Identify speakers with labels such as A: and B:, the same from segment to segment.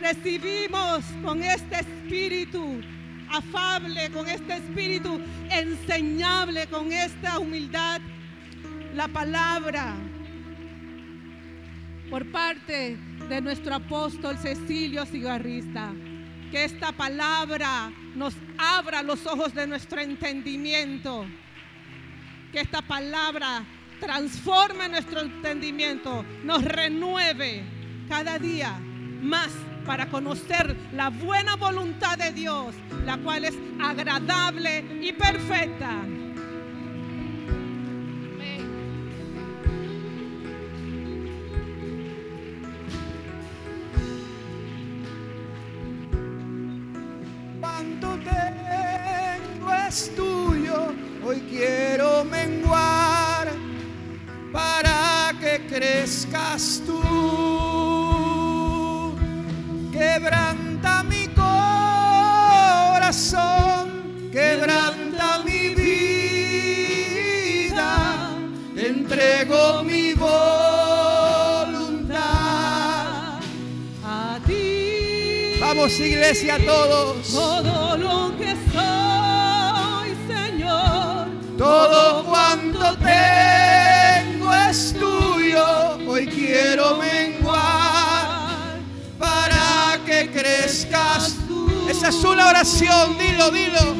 A: recibimos con este espíritu afable, con este espíritu enseñable, con esta humildad, la palabra por parte de nuestro apóstol Cecilio Cigarrista. Que esta palabra nos abra los ojos de nuestro entendimiento. Que esta palabra transforme nuestro entendimiento, nos renueve cada día más para conocer la buena voluntad de Dios, la cual es agradable y perfecta.
B: Cuanto tengo es tuyo, hoy quiero menguar para que crezcas tú. Vamos iglesia todos.
A: Todo lo que soy, Señor.
B: Todo cuanto tengo es tuyo, hoy quiero menguar para que crezcas tú. Esa es una oración, dilo, dilo.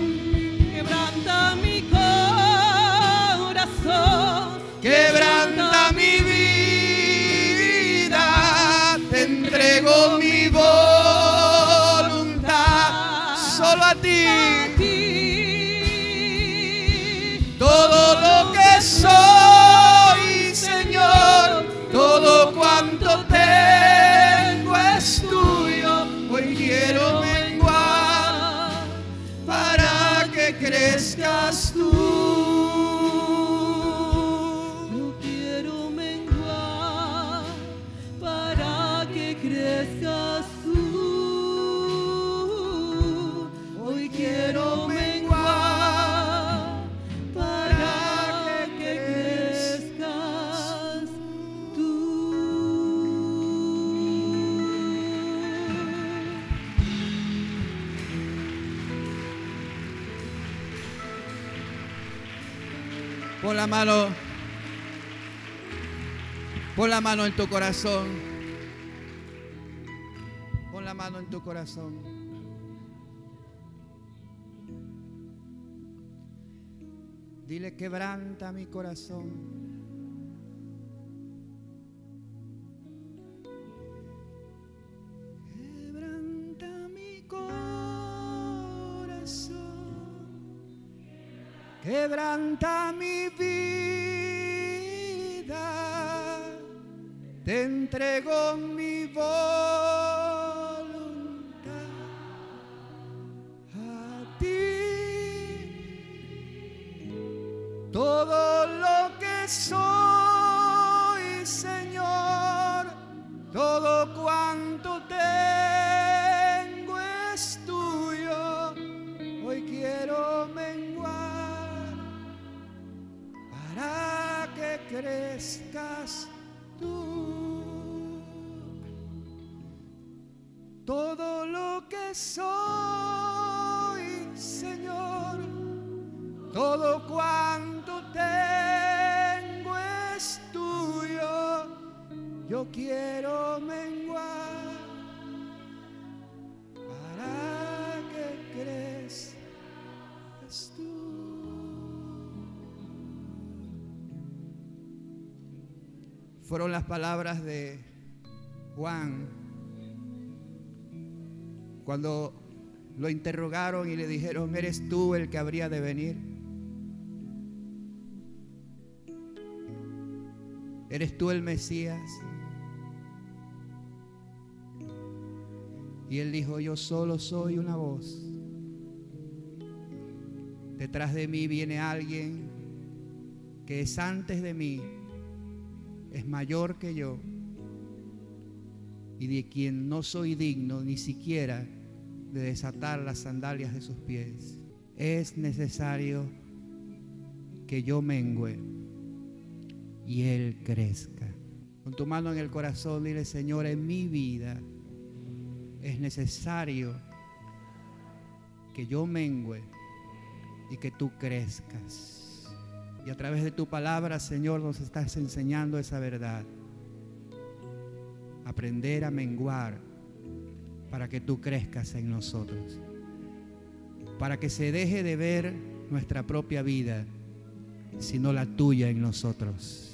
A: Quebranta mi corazón.
B: Quebranta mano. Pon la mano en tu corazón. Pon la mano en tu corazón. Dile quebranta mi corazón. Quebranta mi vida, te entrego mi voluntad Fueron las palabras de Juan cuando lo interrogaron y le dijeron, ¿eres tú el que habría de venir? ¿Eres tú el Mesías? Y él dijo, yo solo soy una voz. Detrás de mí viene alguien que es antes de mí, es mayor que yo, y de quien no soy digno ni siquiera de desatar las sandalias de sus pies. Es necesario que yo mengüe y Él crezca. Con tu mano en el corazón, dile, Señor, en mi vida es necesario que yo mengüe y que tú crezcas. Y a través de tu palabra, Señor, nos estás enseñando esa verdad. Aprender a menguar para que tú crezcas en nosotros. Para que se deje de ver nuestra propia vida, sino la tuya en nosotros.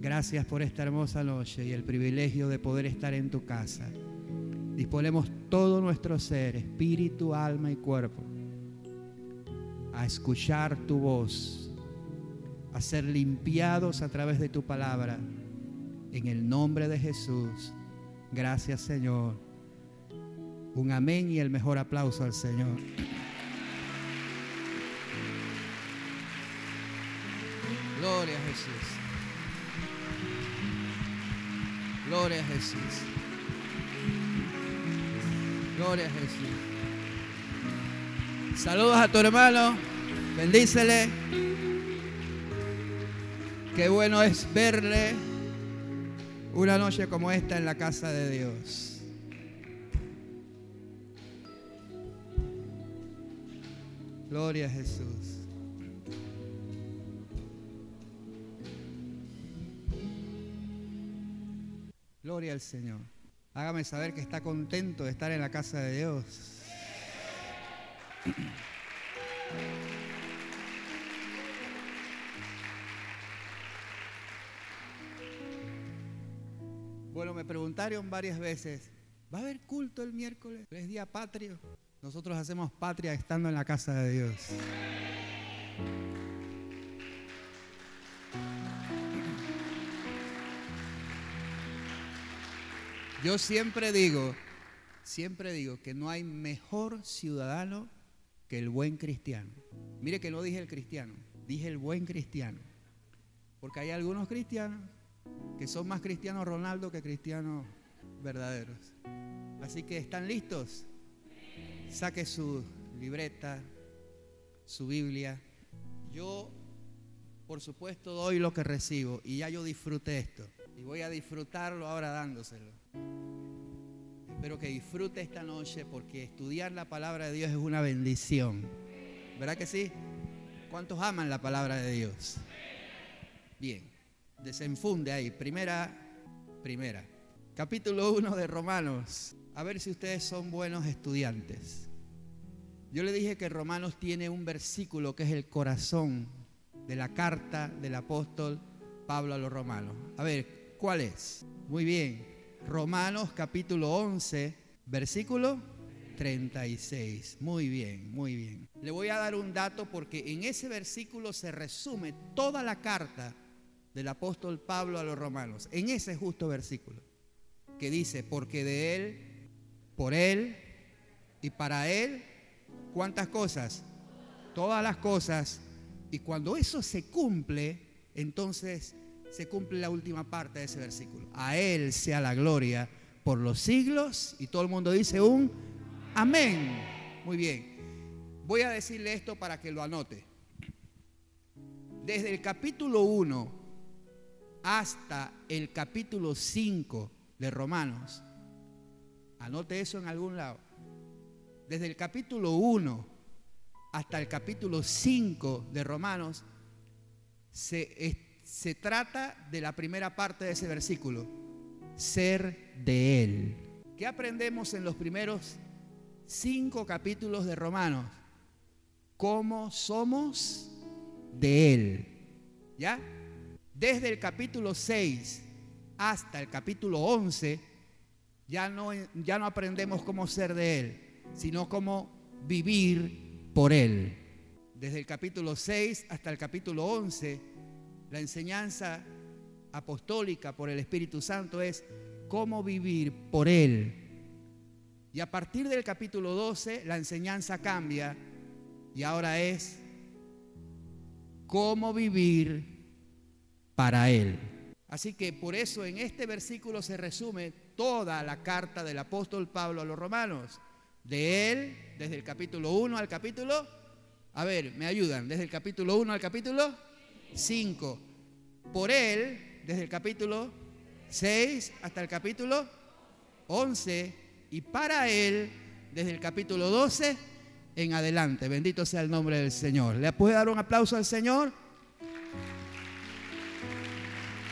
B: Gracias por esta hermosa noche y el privilegio de poder estar en tu casa. Disponemos todo nuestro ser, espíritu, alma y cuerpo, a escuchar tu voz, a ser limpiados a través de tu palabra. En el nombre de Jesús. Gracias Señor. Un amén y el mejor aplauso al Señor. Gloria a Jesús. Gloria a Jesús. Gloria a Jesús. Saludos a tu hermano. Bendícele. Qué bueno es verle una noche como esta en la casa de Dios. Gloria a Jesús. Gloria al Señor. Hágame saber que está contento de estar en la casa de Dios. Bueno, me preguntaron varias veces, ¿va a haber culto el miércoles? ¿Es día patrio? Nosotros hacemos patria estando en la casa de Dios. Yo siempre digo, siempre digo que no hay mejor ciudadano que el buen cristiano. Mire que no dije el cristiano, dije el buen cristiano. Porque hay algunos cristianos que son más cristianos Ronaldo que cristianos verdaderos. Así que están listos. Saque su libreta, su Biblia. Yo, por supuesto, doy lo que recibo y ya yo disfruté esto. Y voy a disfrutarlo ahora dándoselo. Espero que disfrute esta noche porque estudiar la palabra de Dios es una bendición. ¿Verdad que sí? ¿Cuántos aman la palabra de Dios? Bien, desenfunde ahí. Primera, primera. Capítulo 1 de Romanos. A ver si ustedes son buenos estudiantes. Yo le dije que Romanos tiene un versículo que es el corazón de la carta del apóstol Pablo a los romanos. A ver, ¿cuál es? Muy bien. Romanos capítulo 11, versículo 36. Muy bien, muy bien. Le voy a dar un dato porque en ese versículo se resume toda la carta del apóstol Pablo a los romanos. En ese justo versículo que dice, porque de él, por él y para él, ¿cuántas cosas? Todas las cosas. Y cuando eso se cumple, entonces se cumple la última parte de ese versículo. A Él sea la gloria por los siglos y todo el mundo dice un amén. Muy bien. Voy a decirle esto para que lo anote. Desde el capítulo 1 hasta el capítulo 5 de Romanos, anote eso en algún lado. Desde el capítulo 1 hasta el capítulo 5 de Romanos se se trata de la primera parte de ese versículo, ser de Él. ¿Qué aprendemos en los primeros cinco capítulos de Romanos? ¿Cómo somos de Él? ¿Ya? Desde el capítulo 6 hasta el capítulo 11, ya no, ya no aprendemos cómo ser de Él, sino cómo vivir por Él. Desde el capítulo 6 hasta el capítulo 11, la enseñanza apostólica por el Espíritu Santo es cómo vivir por Él. Y a partir del capítulo 12 la enseñanza cambia y ahora es cómo vivir para Él. Así que por eso en este versículo se resume toda la carta del apóstol Pablo a los romanos. De Él, desde el capítulo 1 al capítulo, a ver, me ayudan, desde el capítulo 1 al capítulo 5. Por él, desde el capítulo 6 hasta el capítulo 11, y para Él desde el capítulo 12 en adelante. Bendito sea el nombre del Señor. ¿Le puede dar un aplauso al Señor?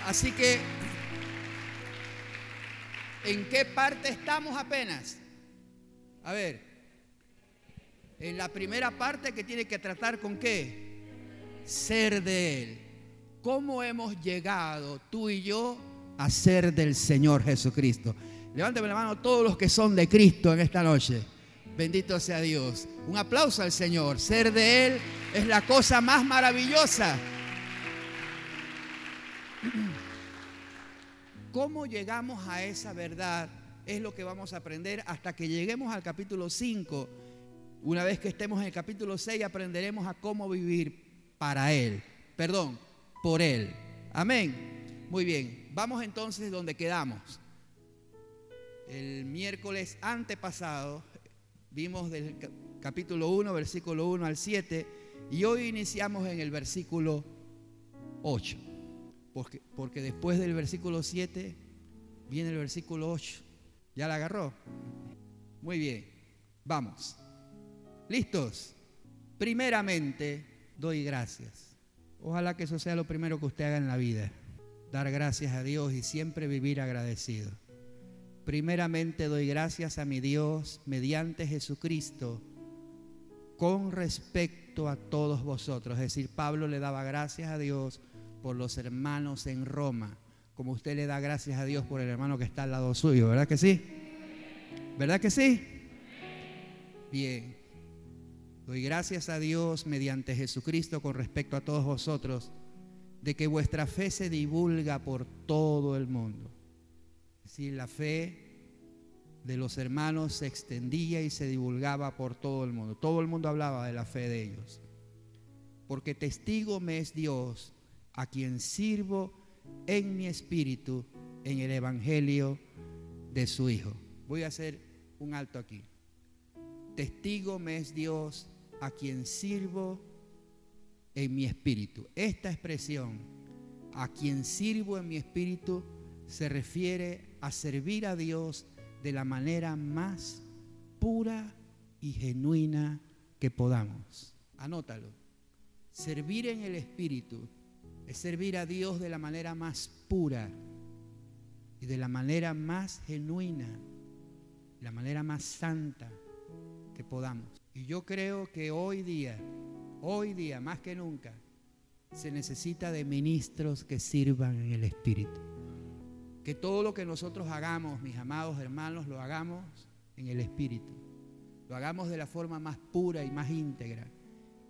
B: Así que, ¿en qué parte estamos apenas? A ver, en la primera parte que tiene que tratar con qué? Ser de Él. ¿Cómo hemos llegado tú y yo a ser del Señor Jesucristo? Levánteme la mano todos los que son de Cristo en esta noche. Bendito sea Dios. Un aplauso al Señor. Ser de Él es la cosa más maravillosa. ¿Cómo llegamos a esa verdad? Es lo que vamos a aprender hasta que lleguemos al capítulo 5. Una vez que estemos en el capítulo 6 aprenderemos a cómo vivir para Él. Perdón, por Él. Amén. Muy bien. Vamos entonces donde quedamos. El miércoles antepasado vimos del capítulo 1, versículo 1 al 7, y hoy iniciamos en el versículo 8, porque, porque después del versículo 7 viene el versículo 8. ¿Ya la agarró? Muy bien, vamos. ¿Listos? Primeramente, doy gracias. Ojalá que eso sea lo primero que usted haga en la vida. Dar gracias a Dios y siempre vivir agradecido. Primeramente doy gracias a mi Dios mediante Jesucristo con respecto a todos vosotros. Es decir, Pablo le daba gracias a Dios por los hermanos en Roma, como usted le da gracias a Dios por el hermano que está al lado suyo, ¿verdad que sí? ¿Verdad que sí? Bien. Doy gracias a Dios mediante Jesucristo con respecto a todos vosotros, de que vuestra fe se divulga por todo el mundo si la fe de los hermanos se extendía y se divulgaba por todo el mundo. Todo el mundo hablaba de la fe de ellos. Porque testigo me es Dios, a quien sirvo en mi espíritu en el Evangelio de su Hijo. Voy a hacer un alto aquí. Testigo me es Dios, a quien sirvo en mi espíritu. Esta expresión, a quien sirvo en mi espíritu, se refiere a servir a Dios de la manera más pura y genuina que podamos. Anótalo. Servir en el Espíritu es servir a Dios de la manera más pura y de la manera más genuina, la manera más santa que podamos. Y yo creo que hoy día, hoy día más que nunca, se necesita de ministros que sirvan en el Espíritu. Que todo lo que nosotros hagamos, mis amados hermanos, lo hagamos en el Espíritu. Lo hagamos de la forma más pura y más íntegra.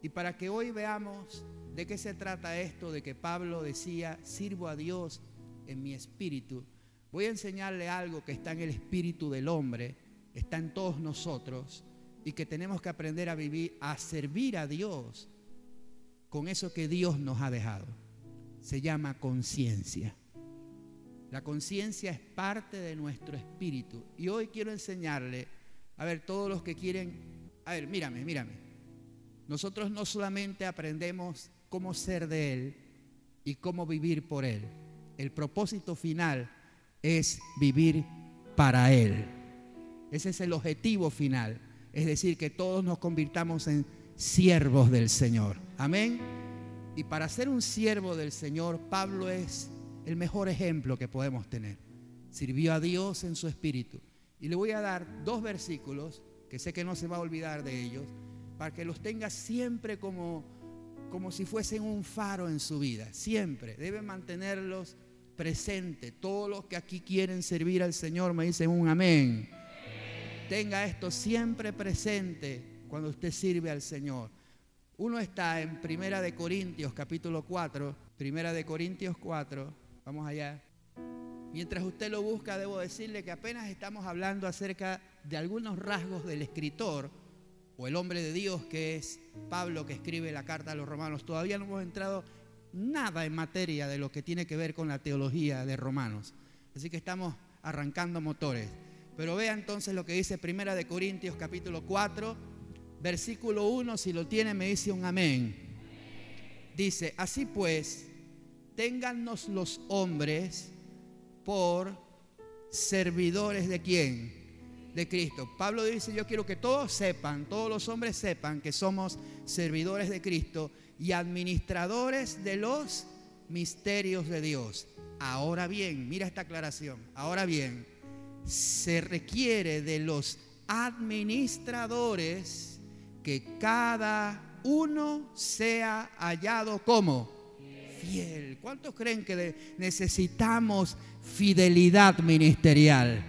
B: Y para que hoy veamos de qué se trata esto de que Pablo decía, sirvo a Dios en mi espíritu, voy a enseñarle algo que está en el espíritu del hombre, está en todos nosotros y que tenemos que aprender a vivir, a servir a Dios con eso que Dios nos ha dejado. Se llama conciencia. La conciencia es parte de nuestro espíritu. Y hoy quiero enseñarle, a ver, todos los que quieren, a ver, mírame, mírame. Nosotros no solamente aprendemos cómo ser de Él y cómo vivir por Él. El propósito final es vivir para Él. Ese es el objetivo final. Es decir, que todos nos convirtamos en siervos del Señor. Amén. Y para ser un siervo del Señor, Pablo es el mejor ejemplo que podemos tener. Sirvió a Dios en su espíritu. Y le voy a dar dos versículos, que sé que no se va a olvidar de ellos, para que los tenga siempre como, como si fuesen un faro en su vida. Siempre. Debe mantenerlos presentes. Todos los que aquí quieren servir al Señor me dicen un amén. Tenga esto siempre presente cuando usted sirve al Señor. Uno está en Primera de Corintios capítulo 4, Primera de Corintios 4, Vamos allá. Mientras usted lo busca, debo decirle que apenas estamos hablando acerca de algunos rasgos del escritor o el hombre de Dios que es Pablo que escribe la carta a los romanos. Todavía no hemos entrado nada en materia de lo que tiene que ver con la teología de Romanos. Así que estamos arrancando motores. Pero vea entonces lo que dice Primera de Corintios capítulo 4, versículo 1, si lo tiene me dice un amén. Dice, así pues, téngannos los hombres por servidores de quién? de Cristo. Pablo dice, yo quiero que todos sepan, todos los hombres sepan que somos servidores de Cristo y administradores de los misterios de Dios. Ahora bien, mira esta aclaración, ahora bien, se requiere de los administradores que cada uno sea hallado como fiel. ¿Cuántos creen que necesitamos fidelidad ministerial?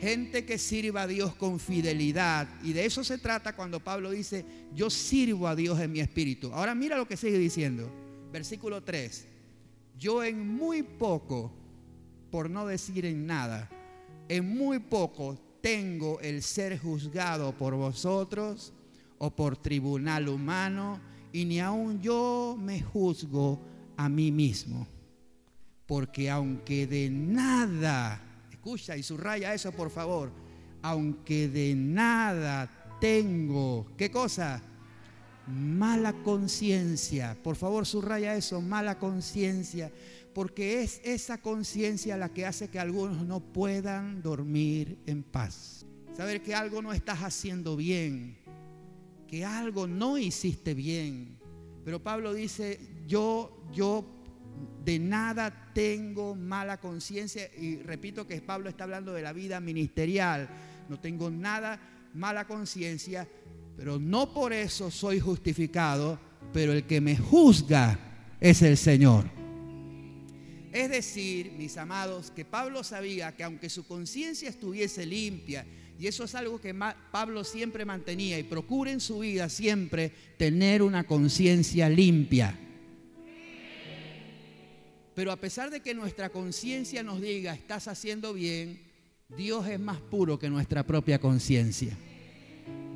B: Gente que sirva a Dios con fidelidad. Y de eso se trata cuando Pablo dice, yo sirvo a Dios en mi espíritu. Ahora mira lo que sigue diciendo. Versículo 3. Yo en muy poco, por no decir en nada, en muy poco tengo el ser juzgado por vosotros o por tribunal humano, y ni aun yo me juzgo a mí mismo. Porque aunque de nada, escucha y subraya eso por favor, aunque de nada tengo, ¿qué cosa? Mala conciencia. Por favor, subraya eso, mala conciencia. Porque es esa conciencia la que hace que algunos no puedan dormir en paz. Saber que algo no estás haciendo bien, que algo no hiciste bien. Pero Pablo dice, yo, yo de nada tengo mala conciencia. Y repito que Pablo está hablando de la vida ministerial. No tengo nada mala conciencia, pero no por eso soy justificado, pero el que me juzga es el Señor. Es decir, mis amados, que Pablo sabía que aunque su conciencia estuviese limpia, y eso es algo que Pablo siempre mantenía, y procura en su vida siempre tener una conciencia limpia. Pero a pesar de que nuestra conciencia nos diga, estás haciendo bien, Dios es más puro que nuestra propia conciencia.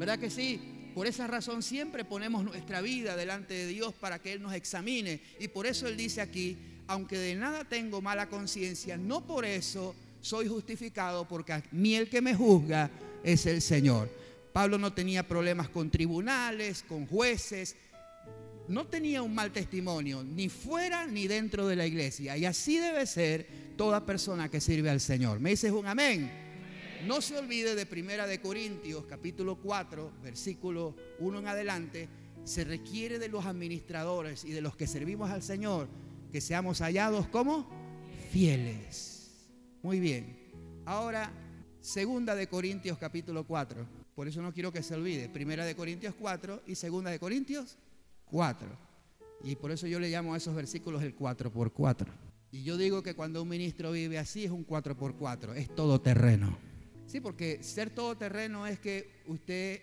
B: ¿Verdad que sí? Por esa razón siempre ponemos nuestra vida delante de Dios para que Él nos examine. Y por eso Él dice aquí, aunque de nada tengo mala conciencia, no por eso soy justificado, porque a mí el que me juzga es el Señor. Pablo no tenía problemas con tribunales, con jueces, no tenía un mal testimonio, ni fuera ni dentro de la iglesia. Y así debe ser toda persona que sirve al Señor. ¿Me dices un amén? No se olvide de Primera de Corintios, capítulo 4, versículo 1 en adelante. Se requiere de los administradores y de los que servimos al Señor que seamos hallados como fieles. Muy bien. Ahora, Segunda de Corintios, capítulo 4. Por eso no quiero que se olvide. Primera de Corintios 4 y Segunda de Corintios Cuatro. Y por eso yo le llamo a esos versículos el 4 por 4 Y yo digo que cuando un ministro vive así es un 4 por 4 es todo terreno. Sí, porque ser todo terreno es que usted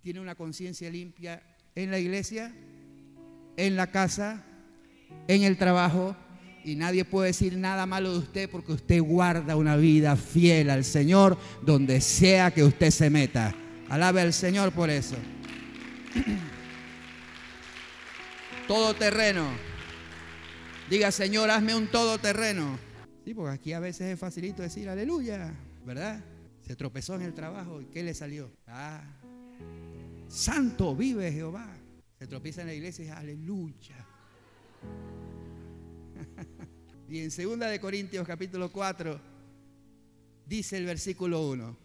B: tiene una conciencia limpia en la iglesia, en la casa, en el trabajo, y nadie puede decir nada malo de usted porque usted guarda una vida fiel al Señor donde sea que usted se meta. Alabe al Señor por eso. Todoterreno. Diga, Señor, hazme un todoterreno. Sí, porque aquí a veces es facilito decir aleluya, ¿verdad? Se tropezó en el trabajo y ¿qué le salió? Ah, santo vive Jehová. Se tropieza en la iglesia y dice aleluya. y en 2 de Corintios capítulo 4 dice el versículo 1.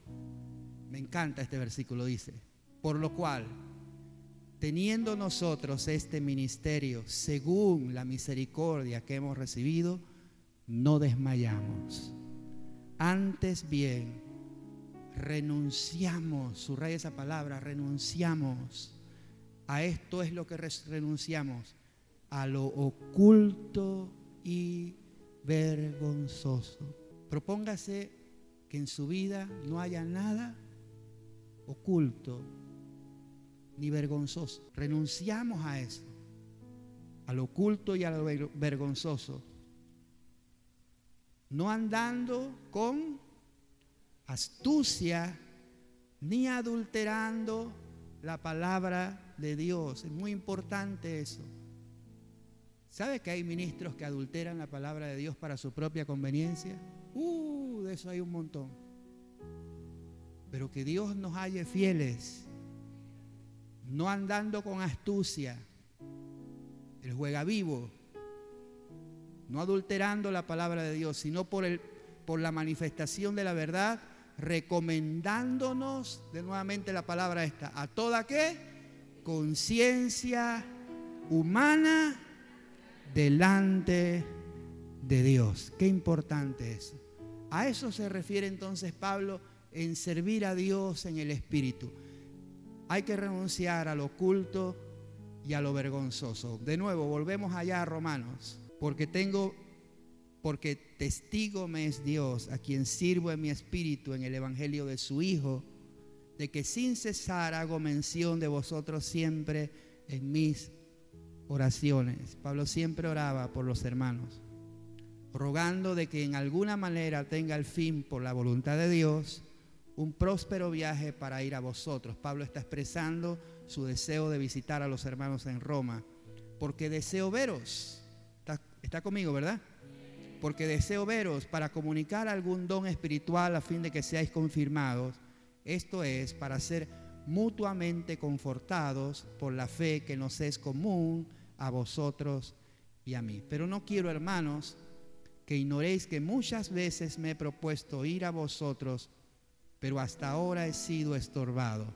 B: Me encanta este versículo, dice, por lo cual teniendo nosotros este ministerio según la misericordia que hemos recibido, no desmayamos. Antes bien, renunciamos, subraya esa palabra, renunciamos. A esto es lo que renunciamos, a lo oculto y vergonzoso. Propóngase que en su vida no haya nada oculto ni vergonzoso. Renunciamos a eso, al oculto y a lo vergonzoso. No andando con astucia ni adulterando la palabra de Dios. Es muy importante eso. ¿Sabe que hay ministros que adulteran la palabra de Dios para su propia conveniencia? Uh, de eso hay un montón. Pero que Dios nos halle fieles no andando con astucia, el juega vivo, no adulterando la palabra de Dios, sino por, el, por la manifestación de la verdad, recomendándonos, de nuevamente la palabra esta, a toda qué? Conciencia humana delante de Dios. Qué importante es. A eso se refiere entonces Pablo en servir a Dios en el Espíritu. Hay que renunciar a lo oculto y a lo vergonzoso. De nuevo, volvemos allá a Romanos, porque tengo, porque testigo me es Dios, a quien sirvo en mi espíritu en el Evangelio de su Hijo, de que sin cesar hago mención de vosotros siempre en mis oraciones. Pablo siempre oraba por los hermanos, rogando de que en alguna manera tenga el fin por la voluntad de Dios un próspero viaje para ir a vosotros. Pablo está expresando su deseo de visitar a los hermanos en Roma, porque deseo veros. Está, conmigo, ¿verdad? Porque deseo veros para comunicar algún don espiritual a fin de que seáis confirmados. Esto es para ser mutuamente confortados por la fe que nos es común a vosotros y a mí. Pero no quiero, hermanos, que ignoréis que muchas veces me he propuesto ir a vosotros pero hasta ahora he sido estorbado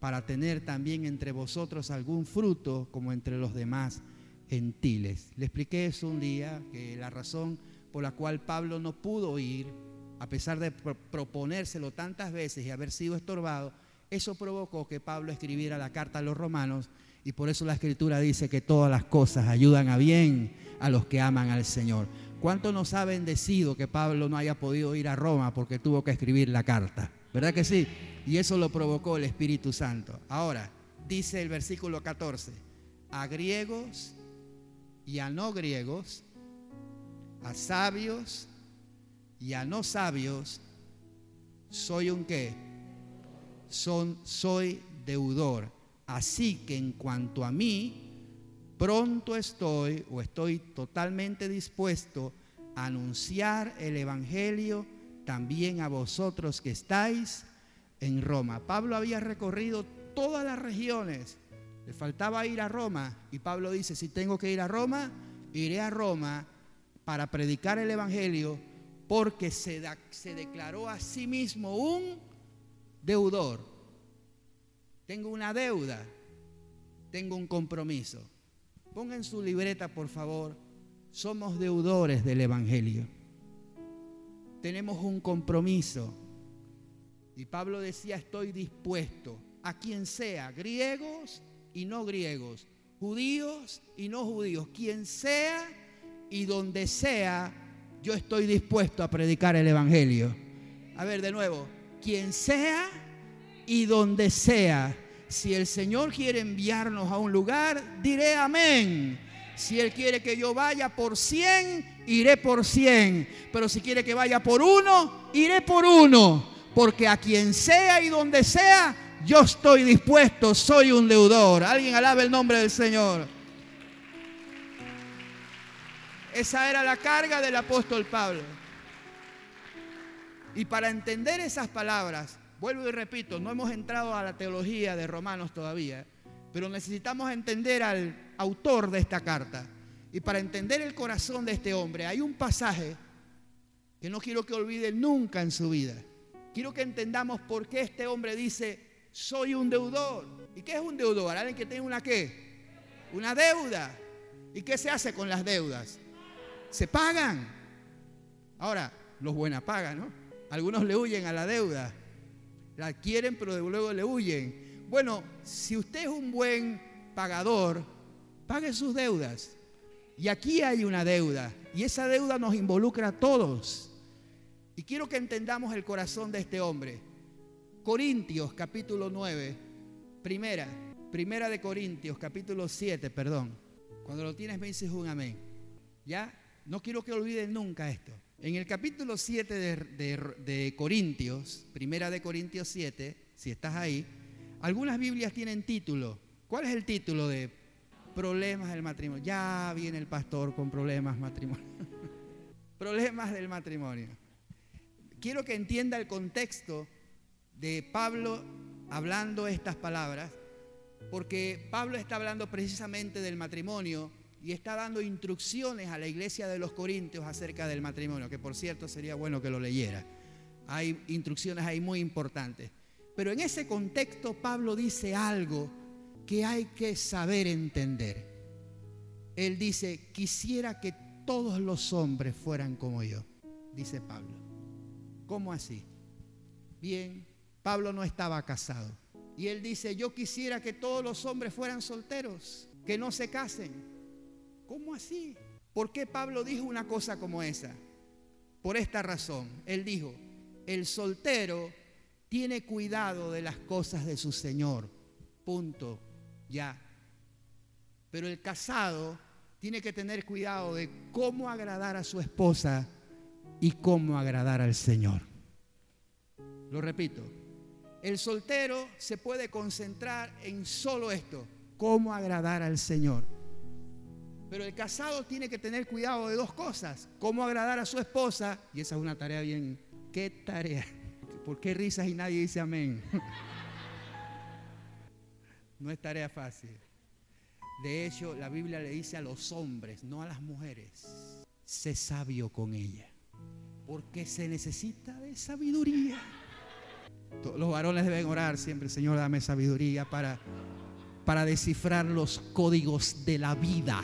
B: para tener también entre vosotros algún fruto como entre los demás gentiles. Le expliqué eso un día, que la razón por la cual Pablo no pudo ir, a pesar de proponérselo tantas veces y haber sido estorbado, eso provocó que Pablo escribiera la carta a los romanos y por eso la escritura dice que todas las cosas ayudan a bien a los que aman al Señor. ¿Cuánto nos ha bendecido que Pablo no haya podido ir a Roma porque tuvo que escribir la carta? ¿Verdad que sí? Y eso lo provocó el Espíritu Santo. Ahora, dice el versículo 14, a griegos y a no griegos, a sabios y a no sabios, soy un qué? Son, soy deudor. Así que en cuanto a mí, pronto estoy o estoy totalmente dispuesto a anunciar el Evangelio también a vosotros que estáis en Roma. Pablo había recorrido todas las regiones, le faltaba ir a Roma y Pablo dice, si tengo que ir a Roma, iré a Roma para predicar el Evangelio porque se, declaró a sí mismo un deudor. Tengo una deuda, tengo un compromiso. Ponga en su libreta, por favor, somos deudores del Evangelio. Tenemos un compromiso. Y Pablo decía, estoy dispuesto a quien sea, griegos y no griegos, judíos y no judíos, quien sea y donde sea, yo estoy dispuesto a predicar el Evangelio. A ver, de nuevo, quien sea y donde sea si el Señor quiere enviarnos a un lugar, diré amén. Si Él quiere que yo vaya por cien, iré por cien. Pero si quiere que vaya por uno, iré por uno. Porque a quien sea y donde sea, yo estoy dispuesto, soy un deudor. Alguien alabe el nombre del Señor. Esa era la carga del apóstol Pablo. Y para entender esas palabras, Vuelvo y repito, no hemos entrado a la teología de Romanos todavía, pero necesitamos entender al autor de esta carta. Y para entender el corazón de este hombre, hay un pasaje que no quiero que olviden nunca en su vida. Quiero que entendamos por qué este hombre dice, soy un deudor. ¿Y qué es un deudor? Alguien que tiene una qué? Una deuda. ¿Y qué se hace con las deudas? Se pagan. Ahora, los buenas pagan, ¿no? Algunos le huyen a la deuda la quieren pero luego le huyen. Bueno, si usted es un buen pagador, pague sus deudas. Y aquí hay una deuda y esa deuda nos involucra a todos. Y quiero que entendamos el corazón de este hombre. Corintios capítulo 9, primera, primera de Corintios capítulo 7, perdón. Cuando lo tienes me dices un amén. ¿Ya? No quiero que olviden nunca esto. En el capítulo 7 de, Corintios, primera de Corintios 7, si estás ahí, algunas Biblias tienen título. ¿Cuál es el título de problemas del matrimonio? Ya viene el pastor con problemas matrimonio. problemas del matrimonio. Quiero que entienda el contexto de Pablo hablando estas palabras, porque Pablo está hablando precisamente del matrimonio y está dando instrucciones a la iglesia de los Corintios acerca del matrimonio, que por cierto sería bueno que lo leyera. hay instrucciones ahí muy importantes. Pero en ese contexto Pablo dice algo que hay que saber entender. Él dice, quisiera que todos los hombres fueran como yo, dice Pablo. ¿Cómo así? Bien, Pablo no estaba casado. Y él dice, yo quisiera que todos los hombres fueran solteros, que no se casen. ¿Cómo así? ¿Por qué Pablo dijo una cosa como esa? Por esta razón. Él dijo, el soltero tiene cuidado de las cosas de su Señor. Punto. Ya. Pero el casado tiene que tener cuidado de cómo agradar a su esposa y cómo agradar al Señor. Lo repito, el soltero se puede concentrar en solo esto, cómo agradar al Señor. Pero el casado tiene que tener cuidado de dos cosas, cómo agradar a su esposa, y esa es una tarea bien, ¿qué tarea? ¿Por qué risas y nadie dice amén? No es tarea fácil. De hecho, la Biblia le dice a los hombres, no a las mujeres, sé sabio con ella, porque se necesita de sabiduría. Los varones deben orar siempre, Señor, dame sabiduría para, para descifrar los códigos de la vida.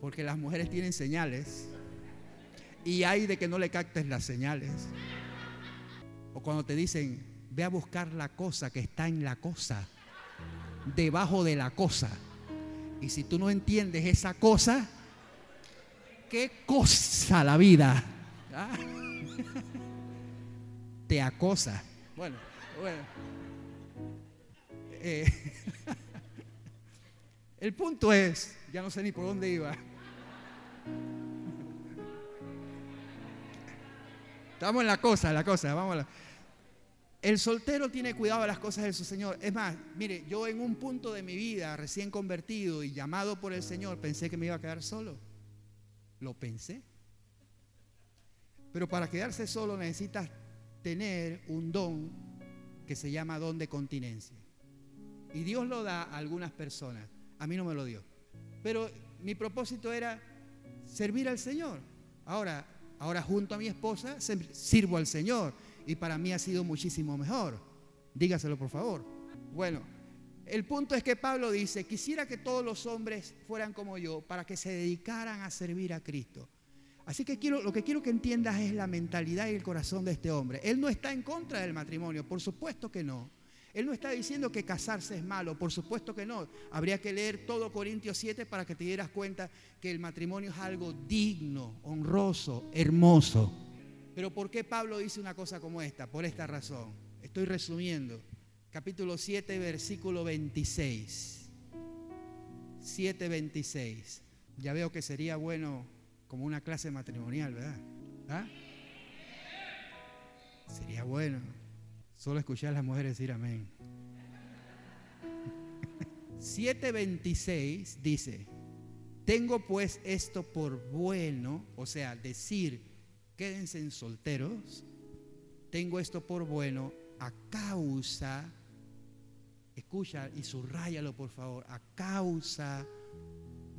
B: Porque las mujeres tienen señales y hay de que no le captes las señales. O cuando te dicen, ve a buscar la cosa que está en la cosa, debajo de la cosa. Y si tú no entiendes esa cosa, ¿qué cosa la vida? ¿Ah? Te acosa. Bueno, bueno. Eh, el punto es, ya no sé ni por dónde iba. Estamos en la cosa, la cosa, vamos. El soltero tiene cuidado de las cosas de su Señor. Es más, mire, yo en un punto de mi vida, recién convertido y llamado por el Señor, pensé que me iba a quedar solo. Lo pensé. Pero para quedarse solo necesitas tener un don que se llama don de continencia. Y Dios lo da a algunas personas. A mí no me lo dio. Pero mi propósito era servir al Señor. Ahora, ahora junto a mi esposa sirvo al Señor y para mí ha sido muchísimo mejor. Dígaselo por favor. Bueno, el punto es que Pablo dice, quisiera que todos los hombres fueran como yo para que se dedicaran a servir a Cristo. Así que quiero, lo que quiero que entiendas es la mentalidad y el corazón de este hombre. Él no está en contra del matrimonio, por supuesto que no. Él no está diciendo que casarse es malo, por supuesto que no. Habría que leer todo Corintios 7 para que te dieras cuenta que el matrimonio es algo digno, honroso, hermoso. Pero ¿por qué Pablo dice una cosa como esta? Por esta razón. Estoy resumiendo. Capítulo 7, versículo 26. 7, 26. Ya veo que sería bueno como una clase matrimonial, ¿verdad? ¿Ah? Sería bueno. Solo escuchar a las mujeres decir amén. 7.26 dice, tengo pues esto por bueno, o sea, decir quédense en solteros, tengo esto por bueno a causa, escucha y subrayalo por favor, a causa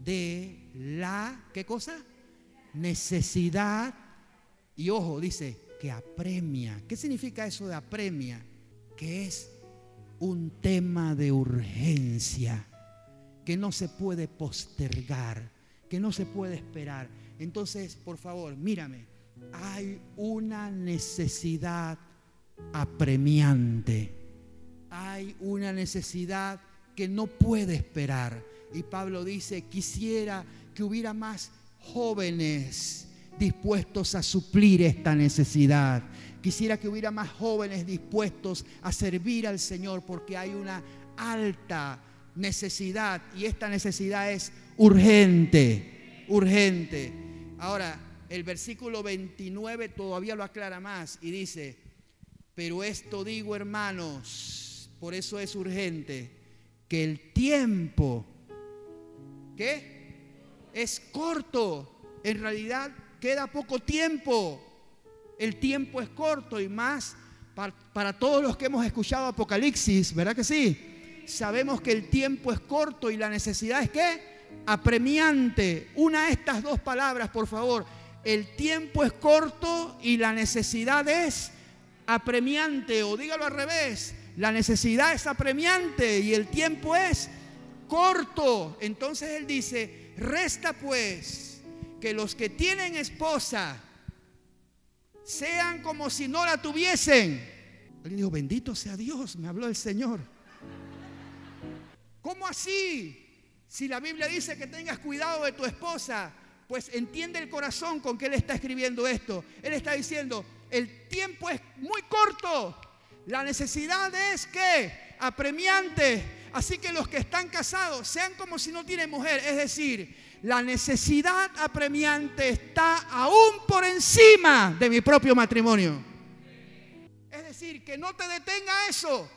B: de la, ¿qué cosa? Necesidad. Y ojo, dice, que apremia. ¿Qué significa eso de apremia? Que es un tema de urgencia, que no se puede postergar, que no se puede esperar. Entonces, por favor, mírame, hay una necesidad apremiante. Hay una necesidad que no puede esperar. Y Pablo dice, quisiera que hubiera más jóvenes dispuestos a suplir esta necesidad. Quisiera que hubiera más jóvenes dispuestos a servir al Señor porque hay una alta necesidad y esta necesidad es urgente, urgente. Ahora, el versículo 29 todavía lo aclara más y dice, pero esto digo hermanos, por eso es urgente, que el tiempo, ¿qué? Es corto, en realidad queda poco tiempo, el tiempo es corto y más para, todos los que hemos escuchado Apocalipsis, ¿verdad que sí? Sabemos que el tiempo es corto y la necesidad es qué? Apremiante. Una de estas dos palabras, por favor el tiempo es corto y la necesidad es apremiante, o dígalo al revés, la necesidad es apremiante y el tiempo es corto. Entonces él dice, resta pues que los que tienen esposa sean como si no la tuviesen. Él dijo, bendito sea Dios, me habló el Señor. ¿Cómo así? Si la Biblia dice que tengas cuidado de tu esposa, pues entiende el corazón con que él está escribiendo esto. Él está diciendo, el tiempo es muy corto. La necesidad es que apremiante. Así que los que están casados sean como si no tienen mujer. Es decir, la necesidad apremiante está aún por encima de mi propio matrimonio. Es decir, que no te detenga eso.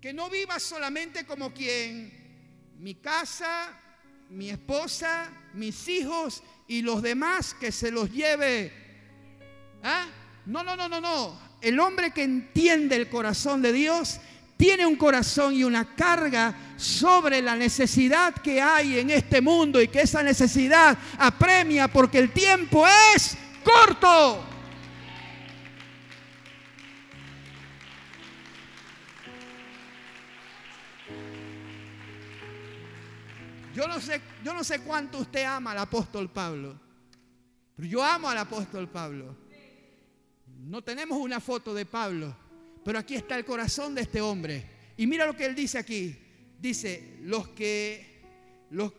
B: Que no vivas solamente como quien mi casa, mi esposa, mis hijos y los demás que se los lleve. ¿Ah? No, no, no, no, no. El hombre que entiende el corazón de Dios tiene un corazón y una carga sobre la necesidad que hay en este mundo y que esa necesidad apremia porque el tiempo es corto. Yo no sé, yo no sé cuánto usted ama al apóstol Pablo, pero yo amo al apóstol Pablo. No tenemos una foto de Pablo, pero aquí está el corazón de este hombre. Y mira lo que él dice aquí. Dice, los que, los,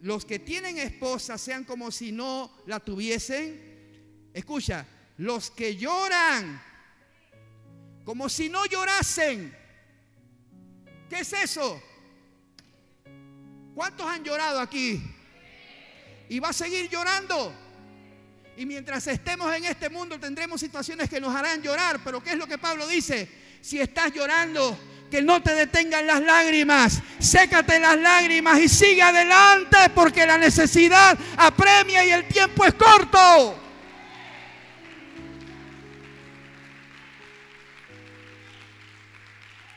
B: los que tienen esposa sean como si no la tuviesen. Escucha, los que lloran como si no llorasen. ¿Qué es eso? ¿Cuántos han llorado aquí? Y va a seguir llorando. Y mientras estemos en este mundo tendremos situaciones que nos harán llorar. Pero ¿qué es lo que Pablo dice? Si estás llorando, que no te detengan las lágrimas. Sécate las lágrimas y sigue adelante porque la necesidad apremia y el tiempo es corto.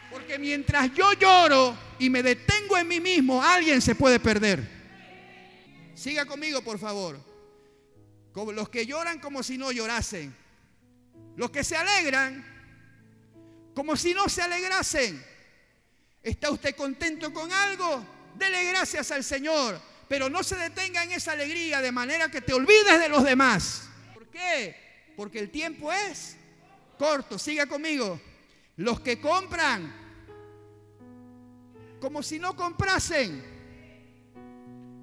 B: Porque mientras yo lloro y me detengo en mí mismo, alguien se puede perder. Siga conmigo, por favor. Los que lloran como si no llorasen. Los que se alegran como si no se alegrasen. ¿Está usted contento con algo? Dele gracias al Señor. Pero no se detenga en esa alegría de manera que te olvides de los demás. ¿Por qué? Porque el tiempo es corto. Siga conmigo. Los que compran como si no comprasen.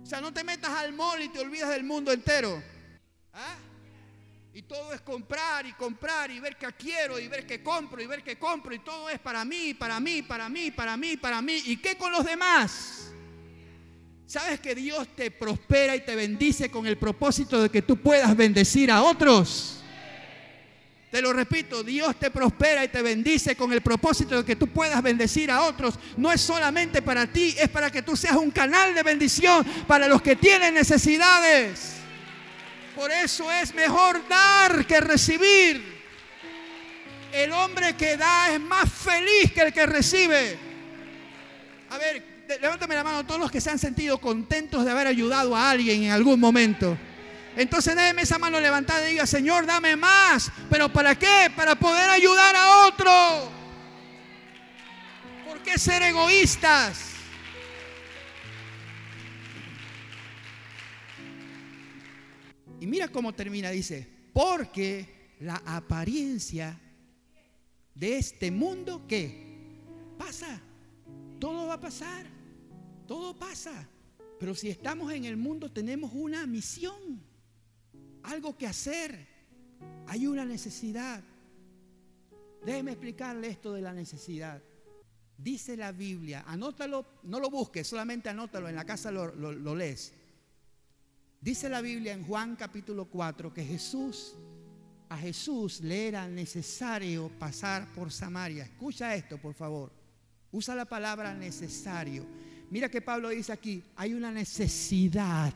B: O sea, no te metas al mall y te olvidas del mundo entero. ¿Ah? Y todo es comprar y comprar y ver qué quiero y ver qué compro y ver qué compro y todo es para mí, para mí, para mí, para mí, para mí. ¿Y qué con los demás? ¿Sabes que Dios te prospera y te bendice con el propósito de que tú puedas bendecir a otros? Te lo repito, Dios te prospera y te bendice con el propósito de que tú puedas bendecir a otros. No es solamente para ti, es para que tú seas un canal de bendición para los que tienen necesidades. Por eso es mejor dar que recibir. El hombre que da es más feliz que el que recibe. A ver, levántame la mano todos los que se han sentido contentos de haber ayudado a alguien en algún momento. Entonces déjeme esa mano levantada y diga, Señor, dame más. ¿Pero para qué? Para poder ayudar a otro. ¿Por qué ser egoístas? Y mira cómo termina, dice, porque la apariencia de este mundo que pasa, todo va a pasar, todo pasa. Pero si estamos en el mundo tenemos una misión, algo que hacer, hay una necesidad. Déjeme explicarle esto de la necesidad. Dice la Biblia, anótalo, no lo busques, solamente anótalo, en la casa lo, lo lees. Dice la Biblia en Juan capítulo 4 que Jesús, a Jesús le era necesario pasar por Samaria. Escucha esto, por favor. Usa la palabra necesario. Mira que Pablo dice aquí, hay una necesidad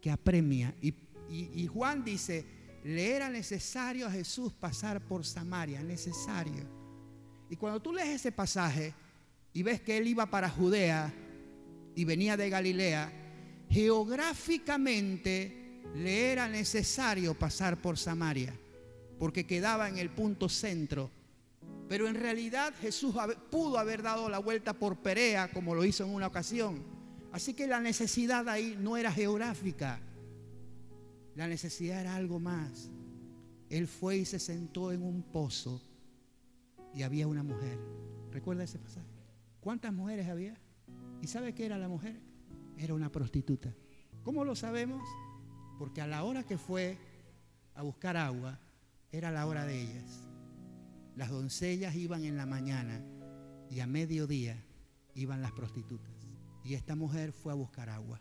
B: que apremia. Y, y Juan dice, le era necesario a Jesús pasar por Samaria, necesario. Y cuando tú lees ese pasaje y ves que él iba para Judea y venía de Galilea, geográficamente le era necesario pasar por Samaria, porque quedaba en el punto centro. Pero en realidad Jesús pudo haber dado la vuelta por Perea, como lo hizo en una ocasión. Así que la necesidad ahí no era geográfica, la necesidad era algo más. Él fue y se sentó en un pozo y había una mujer. ¿Recuerda ese pasaje? ¿Cuántas mujeres había? ¿Y sabe qué era la mujer? Era una prostituta. ¿Cómo lo sabemos? Porque a la hora que fue a buscar agua, era la hora de ellas. Las doncellas iban en la mañana y a mediodía iban las prostitutas. Y esta mujer fue a buscar agua.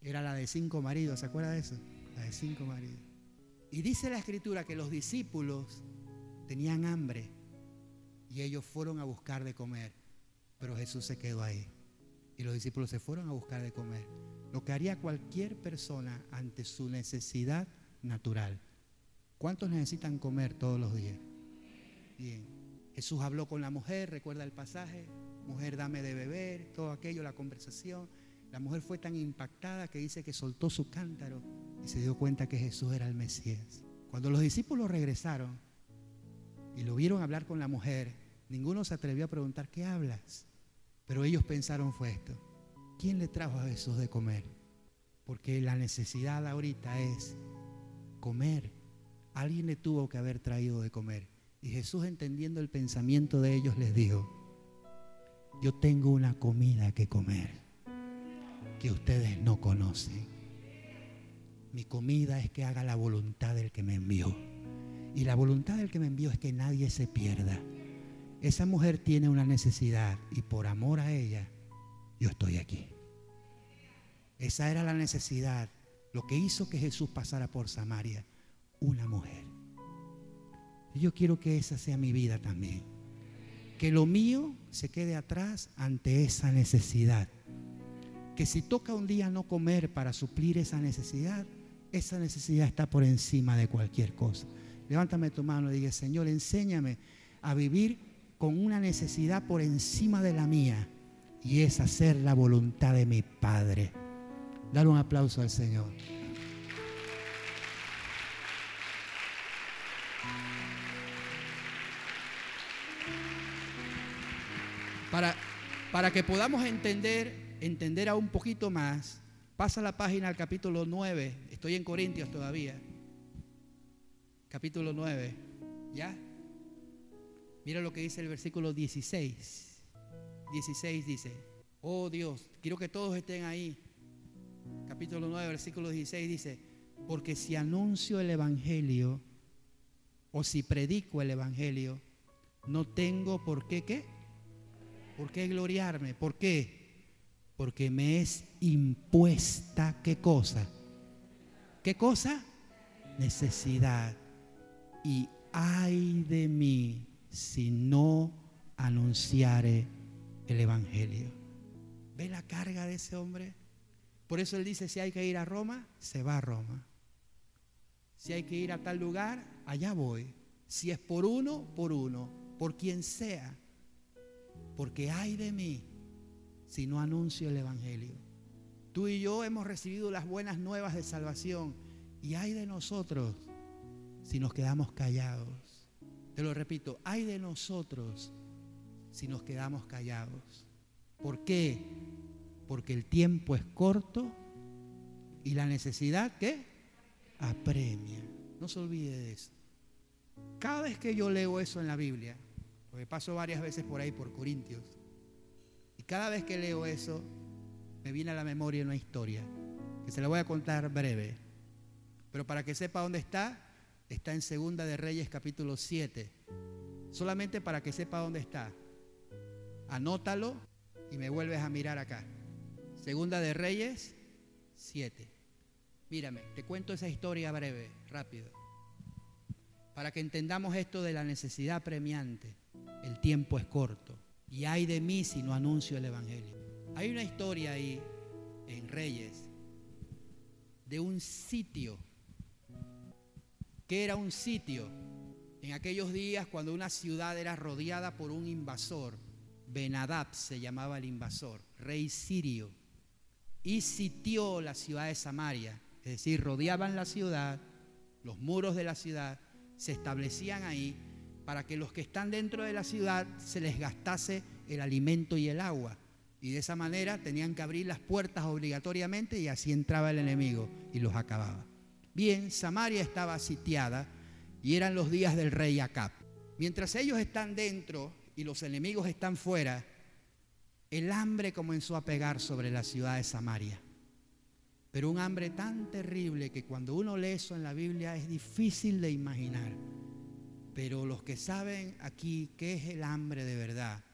B: Era la de cinco maridos, ¿se acuerda de eso? La de cinco maridos. Y dice la escritura que los discípulos tenían hambre y ellos fueron a buscar de comer, pero Jesús se quedó ahí. Y los discípulos se fueron a buscar de comer. Lo que haría cualquier persona ante su necesidad natural. ¿Cuántos necesitan comer todos los días? Bien. Jesús habló con la mujer, recuerda el pasaje. Mujer, dame de beber, todo aquello, la conversación. La mujer fue tan impactada que dice que soltó su cántaro y se dio cuenta que Jesús era el Mesías. Cuando los discípulos regresaron y lo vieron hablar con la mujer, ninguno se atrevió a preguntar, ¿qué hablas? Pero ellos pensaron fue esto. ¿Quién le trajo a Jesús de comer? Porque la necesidad ahorita es comer. Alguien le tuvo que haber traído de comer. Y Jesús entendiendo el pensamiento de ellos les dijo, yo tengo una comida que comer que ustedes no conocen. Mi comida es que haga la voluntad del que me envió. Y la voluntad del que me envió es que nadie se pierda. Esa mujer tiene una necesidad y por amor a ella, yo estoy aquí. Esa era la necesidad, lo que hizo que Jesús pasara por Samaria, una mujer. Yo quiero que esa sea mi vida también. Que lo mío se quede atrás ante esa necesidad. Que si toca un día no comer para suplir esa necesidad, esa necesidad está por encima de cualquier cosa. Levántame tu mano y diga, Señor, enséñame a vivir con una necesidad por encima de la mía y es hacer la voluntad de mi Padre. Dar un aplauso al Señor. Para, para que podamos entender, entender aún un poquito más, pasa la página al capítulo 9. Estoy en Corintios todavía. Capítulo 9. ¿Ya? Mira lo que dice el versículo 16. 16 dice, oh Dios, quiero que todos estén ahí. Capítulo 9, versículo 16 dice, porque si anuncio el Evangelio o si predico el Evangelio, no tengo por qué qué. ¿Por qué gloriarme? ¿Por qué? Porque me es impuesta qué cosa. ¿Qué cosa? Necesidad. Y ay de mí si no anunciare el Evangelio. ¿Ve la carga de ese hombre? Por eso él dice, si hay que ir a Roma, se va a Roma. Si hay que ir a tal lugar, allá voy. Si es por uno, por uno, por quien sea. Porque hay de mí si no anuncio el Evangelio. Tú y yo hemos recibido las buenas nuevas de salvación y hay de nosotros si nos quedamos callados. Te lo repito, hay de nosotros si nos quedamos callados. ¿Por qué? Porque el tiempo es corto y la necesidad ¿qué? apremia. No se olvide de eso. Cada vez que yo leo eso en la Biblia, porque paso varias veces por ahí por Corintios, y cada vez que leo eso, me viene a la memoria una historia, que se la voy a contar breve. Pero para que sepa dónde está, está en Segunda de Reyes capítulo 7. Solamente para que sepa dónde está. Anótalo y me vuelves a mirar acá. Segunda de Reyes 7. Mírame, te cuento esa historia breve, rápido. Para que entendamos esto de la necesidad premiante. El tiempo es corto. Y hay de mí si no anuncio el Evangelio. Hay una historia ahí en Reyes de un sitio que era un sitio en aquellos días cuando una ciudad era rodeada por un invasor. Benadab se llamaba el invasor, rey sirio, y sitió la ciudad de Samaria. Es decir, rodeaban la ciudad, los muros de la ciudad, se establecían ahí para que los que están dentro de la ciudad se les gastase el alimento y el agua. Y de esa manera tenían que abrir las puertas obligatoriamente y así entraba el enemigo y los acababa. Bien, Samaria estaba sitiada y eran los días del rey Acab. Mientras ellos están dentro y los enemigos están fuera, el hambre comenzó a pegar sobre la ciudad de Samaria. Pero un hambre tan terrible que cuando uno lee eso en la Biblia es difícil de imaginar. Pero los que saben aquí qué es el hambre de verdad,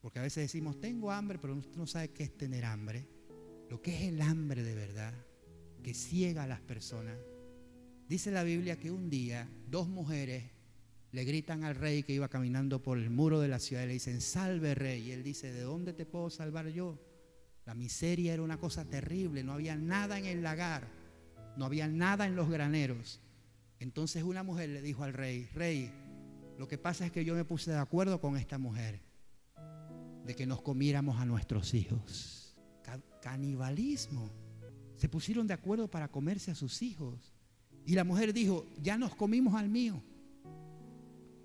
B: porque a veces decimos, tengo hambre, pero usted no sabe qué es tener hambre. Lo que es el hambre de verdad, que ciega a las personas. Dice la Biblia que un día dos mujeres le gritan al rey que iba caminando por el muro de la ciudad y le dicen, salve rey. Y él dice, ¿de dónde te puedo salvar yo? La miseria era una cosa terrible, no había nada en el lagar, no había nada en los graneros. Entonces una mujer le dijo al rey, rey, lo que pasa es que yo me puse de acuerdo con esta mujer de que nos comiéramos a nuestros hijos. Canibalismo. Se pusieron de acuerdo para comerse a sus hijos. Y la mujer dijo, ya nos comimos al mío.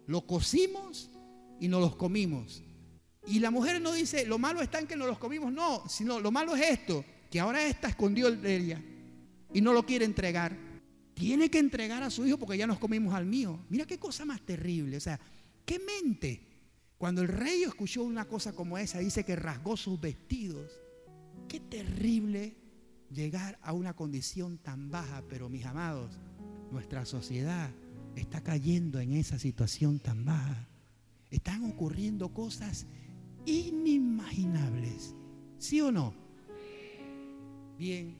B: Lo cocimos y nos los comimos. Y la mujer no dice, lo malo está en que nos los comimos, no, sino lo malo es esto, que ahora esta escondió el de ella y no lo quiere entregar. Tiene que entregar a su hijo porque ya nos comimos al mío. Mira qué cosa más terrible, o sea, qué mente. Cuando el rey escuchó una cosa como esa, dice que rasgó sus vestidos. Qué terrible llegar a una condición tan baja, pero mis amados, nuestra sociedad está cayendo en esa situación tan baja. Están ocurriendo cosas inimaginables. ¿Sí o no? Bien.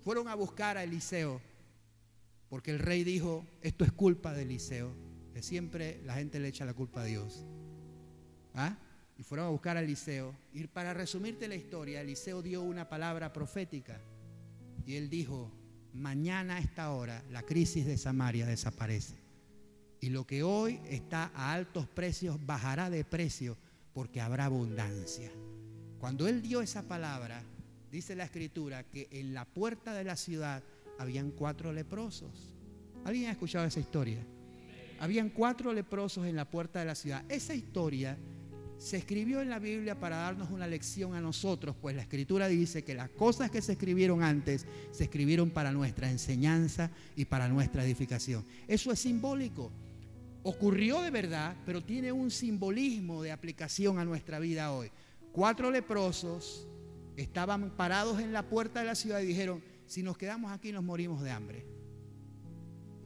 B: Fueron a buscar a Eliseo porque el rey dijo, esto es culpa de Eliseo, que siempre la gente le echa la culpa a Dios. ¿Ah? Y fueron a buscar a Eliseo. Y para resumirte la historia, Eliseo dio una palabra profética. Y él dijo, mañana a esta hora la crisis de Samaria desaparece. Y lo que hoy está a altos precios bajará de precio porque habrá abundancia. Cuando él dio esa palabra, dice la escritura que en la puerta de la ciudad habían cuatro leprosos. ¿Alguien ha escuchado esa historia? Habían cuatro leprosos en la puerta de la ciudad. Esa historia se escribió en la Biblia para darnos una lección a nosotros, pues la escritura dice que las cosas que se escribieron antes se escribieron para nuestra enseñanza y para nuestra edificación. Eso es simbólico. Ocurrió de verdad, pero tiene un simbolismo de aplicación a nuestra vida hoy. Cuatro leprosos estaban parados en la puerta de la ciudad y dijeron, si nos quedamos aquí nos morimos de hambre.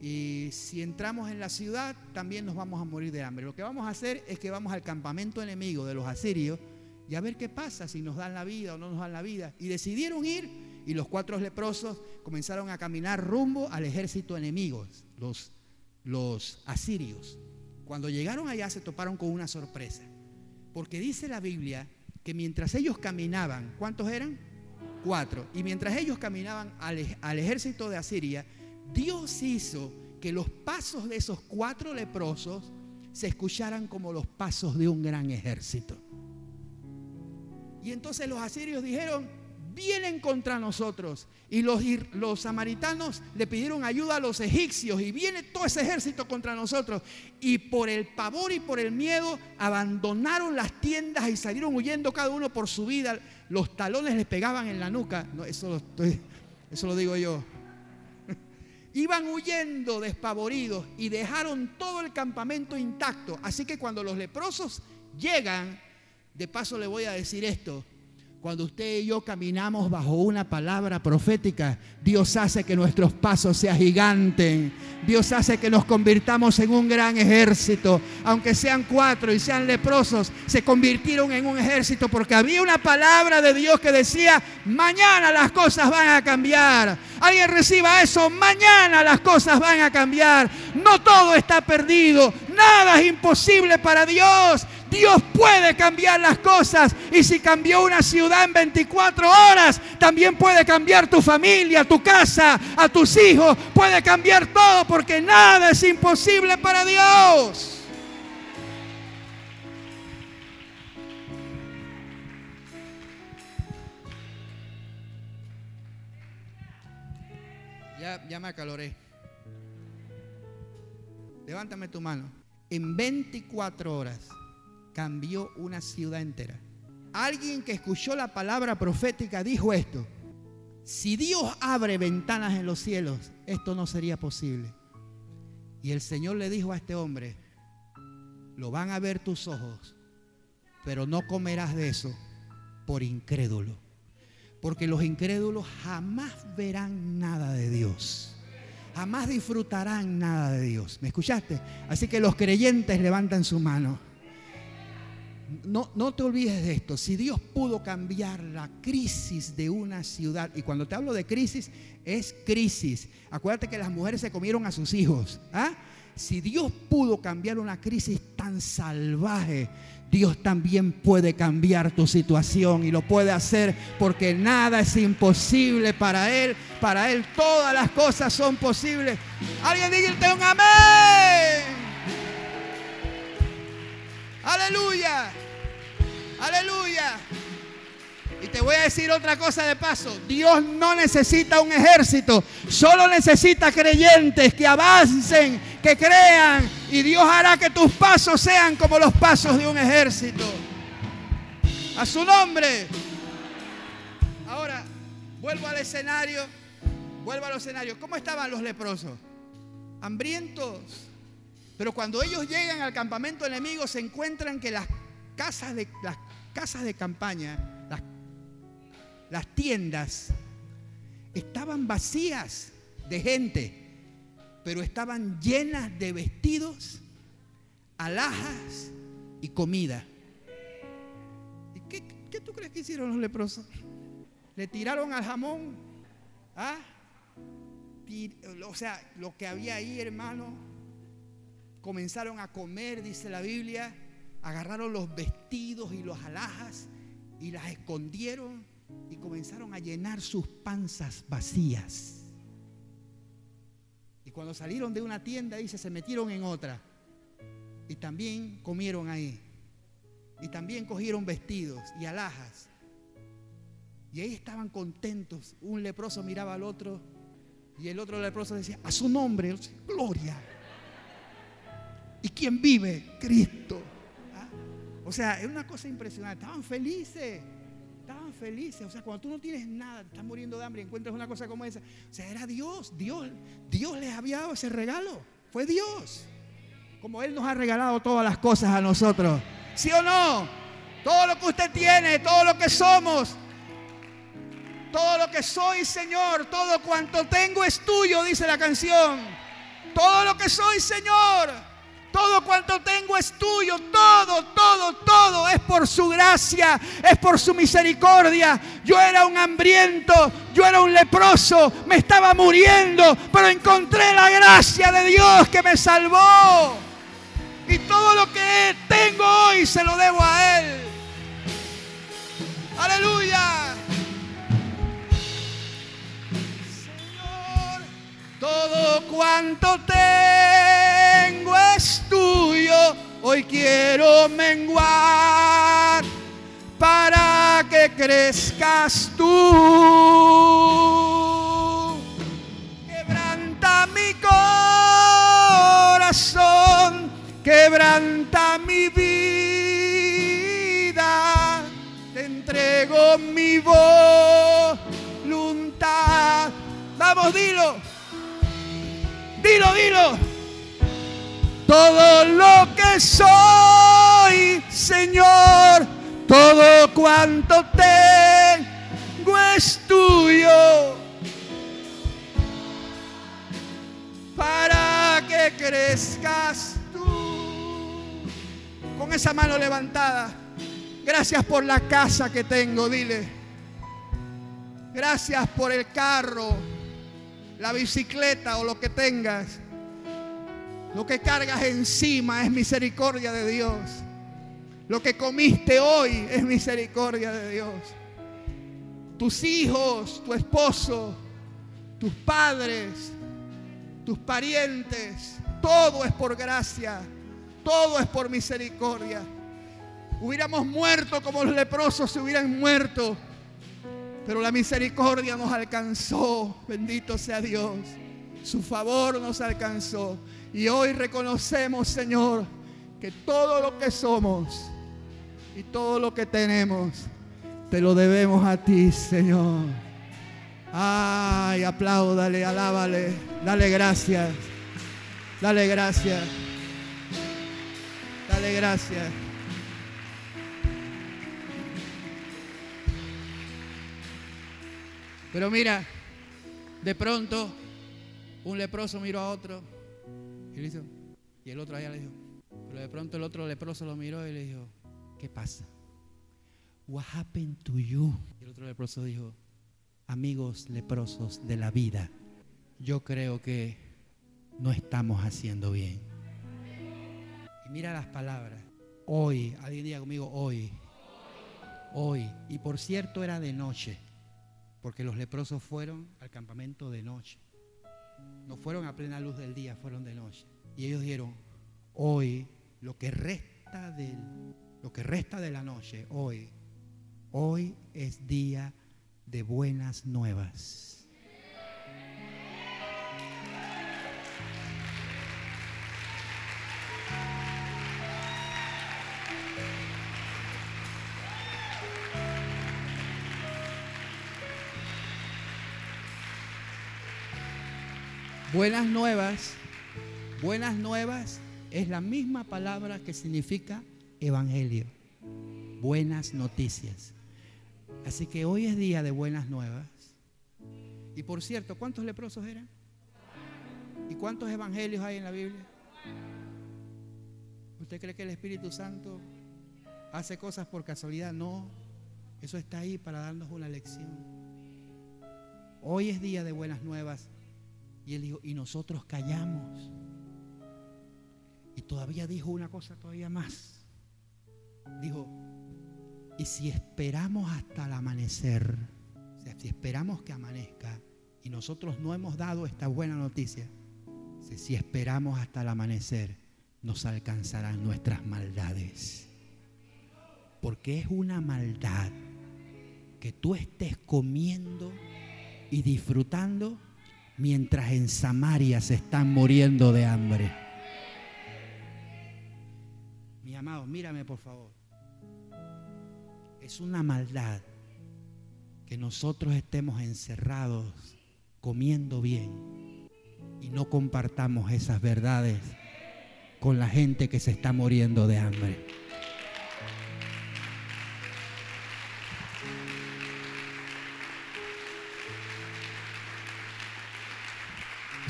B: Y si entramos en la ciudad, también nos vamos a morir de hambre. Lo que vamos a hacer es que vamos al campamento enemigo de los asirios y a ver qué pasa, si nos dan la vida o no nos dan la vida. Y decidieron ir y los cuatro leprosos comenzaron a caminar rumbo al ejército enemigo, los, los asirios. Cuando llegaron allá se toparon con una sorpresa, porque dice la Biblia que mientras ellos caminaban, ¿cuántos eran? Cuatro. Y mientras ellos caminaban al, al ejército de Asiria, Dios hizo que los pasos de esos cuatro leprosos se escucharan como los pasos de un gran ejército. Y entonces los asirios dijeron, vienen contra nosotros. Y los, samaritanos le pidieron ayuda a los egipcios y viene todo ese ejército contra nosotros. Y por el pavor y por el miedo abandonaron las tiendas y salieron huyendo cada uno por su vida. Los talones les pegaban en la nuca. No, eso lo digo yo. Iban huyendo despavoridos y dejaron todo el campamento intacto. Así que cuando los leprosos llegan, de paso le voy a decir esto, cuando usted y yo caminamos bajo una palabra profética, Dios hace que nuestros pasos se agiganten. Dios hace que nos convirtamos en un gran ejército. Aunque sean cuatro y sean leprosos, se convirtieron en un ejército porque había una palabra de Dios que decía, mañana las cosas van a cambiar. Alguien reciba eso, mañana las cosas van a cambiar. No todo está perdido, nada es imposible para Dios. Dios puede cambiar las cosas. Y si cambió una ciudad en 24 horas, también puede cambiar tu familia, tu casa, a tus hijos. Puede cambiar todo porque nada es imposible para Dios. Ya, me acaloré. Levántame tu mano. En 24 horas cambió una ciudad entera. Alguien que escuchó la palabra profética dijo esto. Si Dios abre ventanas en los cielos, esto no sería posible. Y el Señor le dijo a este hombre, lo van a ver tus ojos, pero no comerás de eso por incrédulo. Porque los incrédulos jamás verán nada de Dios. Jamás disfrutarán nada de Dios. ¿Me escuchaste? Así que los creyentes levantan su mano. No, no, te olvides de esto. Si Dios pudo cambiar la crisis de una ciudad, y cuando te hablo de crisis, es crisis. Acuérdate que las mujeres se comieron a sus hijos. ¿ah? Si Dios pudo cambiar una crisis tan salvaje, Dios también puede cambiar tu situación y lo puede hacer porque nada es imposible para Él. Para Él todas las cosas son posibles. Alguien diga un amén. Aleluya. Aleluya. Y te voy a decir otra cosa de paso. Dios no necesita un ejército. Solo necesita creyentes que avancen, que crean. Y Dios hará que tus pasos sean como los pasos de un ejército. A su nombre. Ahora, vuelvo al escenario. Vuelvo al escenario. ¿Cómo estaban los leprosos? Hambrientos. Pero cuando ellos llegan al campamento enemigo se encuentran que las casas de, las casas de campaña las tiendas estaban vacías de gente, pero estaban llenas de vestidos, alhajas y comida. ¿Y qué, tú crees que hicieron los leprosos? Le tiraron al jamón. ¿Ah? O sea, lo que había ahí, hermano, comenzaron a comer, dice la Biblia, agarraron los vestidos y los alhajas y las escondieron y comenzaron a llenar sus panzas vacías. Y cuando salieron de una tienda, dice, se metieron en otra. Y también comieron ahí. Y también cogieron vestidos y alhajas. Y ahí estaban contentos. Un leproso miraba al otro y el otro leproso decía, a su nombre, gloria. ¿Y quién vive? Cristo. O sea, es una cosa impresionante. Estaban felices estaban felices. O sea, cuando tú no tienes nada, estás muriendo de hambre y encuentras una cosa como esa. O sea, era Dios, Dios, Dios les había dado ese regalo. Fue Dios. Como Él nos ha regalado todas las cosas a nosotros. ¿Sí o no? Todo lo que usted tiene, todo lo que somos, todo lo que soy, Señor, todo cuanto tengo es tuyo, dice la canción. Todo lo que soy, Señor todo cuanto tengo es tuyo, todo, todo, todo es por su gracia, es por su misericordia. Yo era un hambriento, yo era un leproso, me estaba muriendo, pero encontré la gracia de Dios que me salvó. Y todo lo que tengo hoy se lo debo a Él. Aleluya. Todo cuanto tengo es tuyo, hoy quiero menguar para que crezcas tú. Quebranta mi corazón, quebranta mi vida, te entrego mi voluntad. Vamos, dilo. Dilo, dilo todo lo que soy, Señor, todo cuanto tengo es tuyo. Para que crezcas tú. Con esa mano levantada. Gracias por la casa que tengo, dile. Gracias por el carro, la bicicleta o lo que tengas. Lo que cargas encima es misericordia de Dios. Lo que comiste hoy es misericordia de Dios. Tus hijos, tu esposo, tus padres, tus parientes, todo es por gracia, todo es por misericordia. Hubiéramos muerto como los leprosos se hubieran muerto. Pero la misericordia nos alcanzó. Bendito sea Dios. Su favor nos alcanzó. Y hoy reconocemos, Señor, que todo lo que somos y todo lo que tenemos, te lo debemos a ti, Señor. Ay, apláudale, alábale, dale gracias. Dale gracias. Dale gracias. Pero mira, de pronto un leproso miró a otro y le hizo, y el otro allá le dijo, pero de pronto el otro leproso lo miró y le dijo, ¿qué pasa? What happened to you? Y el otro leproso dijo, amigos leprosos de la vida, yo creo que no estamos haciendo bien. Y mira las palabras. Hoy, alguien diga conmigo, hoy. Hoy. Y por cierto era de noche, porque los leprosos fueron al campamento de noche. No fueron a plena luz del día, fueron de noche. Y ellos dijeron, hoy, lo que resta del, lo que resta de la noche, hoy, hoy es día de buenas nuevas. Buenas nuevas, buenas nuevas es la misma palabra que significa evangelio. Buenas noticias. Así que hoy es día de buenas nuevas. Y por cierto, ¿cuántos leprosos eran? ¿Y cuántos evangelios hay en la Biblia? ¿Usted cree que el Espíritu Santo hace cosas por casualidad? No, eso está ahí para darnos una lección. Hoy es día de buenas nuevas. Y él dijo, y nosotros callamos. Y todavía dijo una cosa todavía más. Dijo, y si esperamos hasta el amanecer, o sea, si esperamos que amanezca y nosotros no hemos dado esta buena noticia, si esperamos hasta el amanecer, nos alcanzarán nuestras maldades. Porque es una maldad que tú estés comiendo y disfrutando mientras en Samaria se están muriendo de hambre. Mi amado, mírame por favor. Es una maldad que nosotros estemos encerrados comiendo bien y no compartamos esas verdades con la gente que se está muriendo de hambre.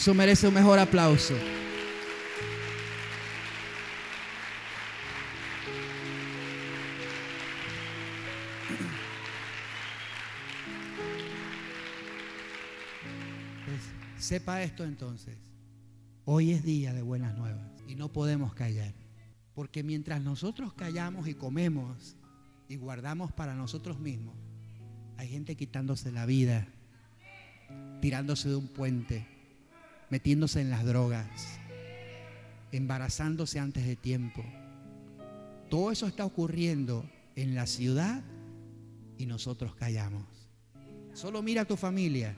B: Eso merece un mejor aplauso. Pues, sepa esto entonces. Hoy es día de buenas nuevas y no podemos callar. Porque mientras nosotros callamos y comemos y guardamos para nosotros mismos, hay gente quitándose la vida, tirándose de un puente, metiéndose en las drogas, embarazándose antes de tiempo. Todo eso está ocurriendo en la ciudad y nosotros callamos. Solo mira a tu familia.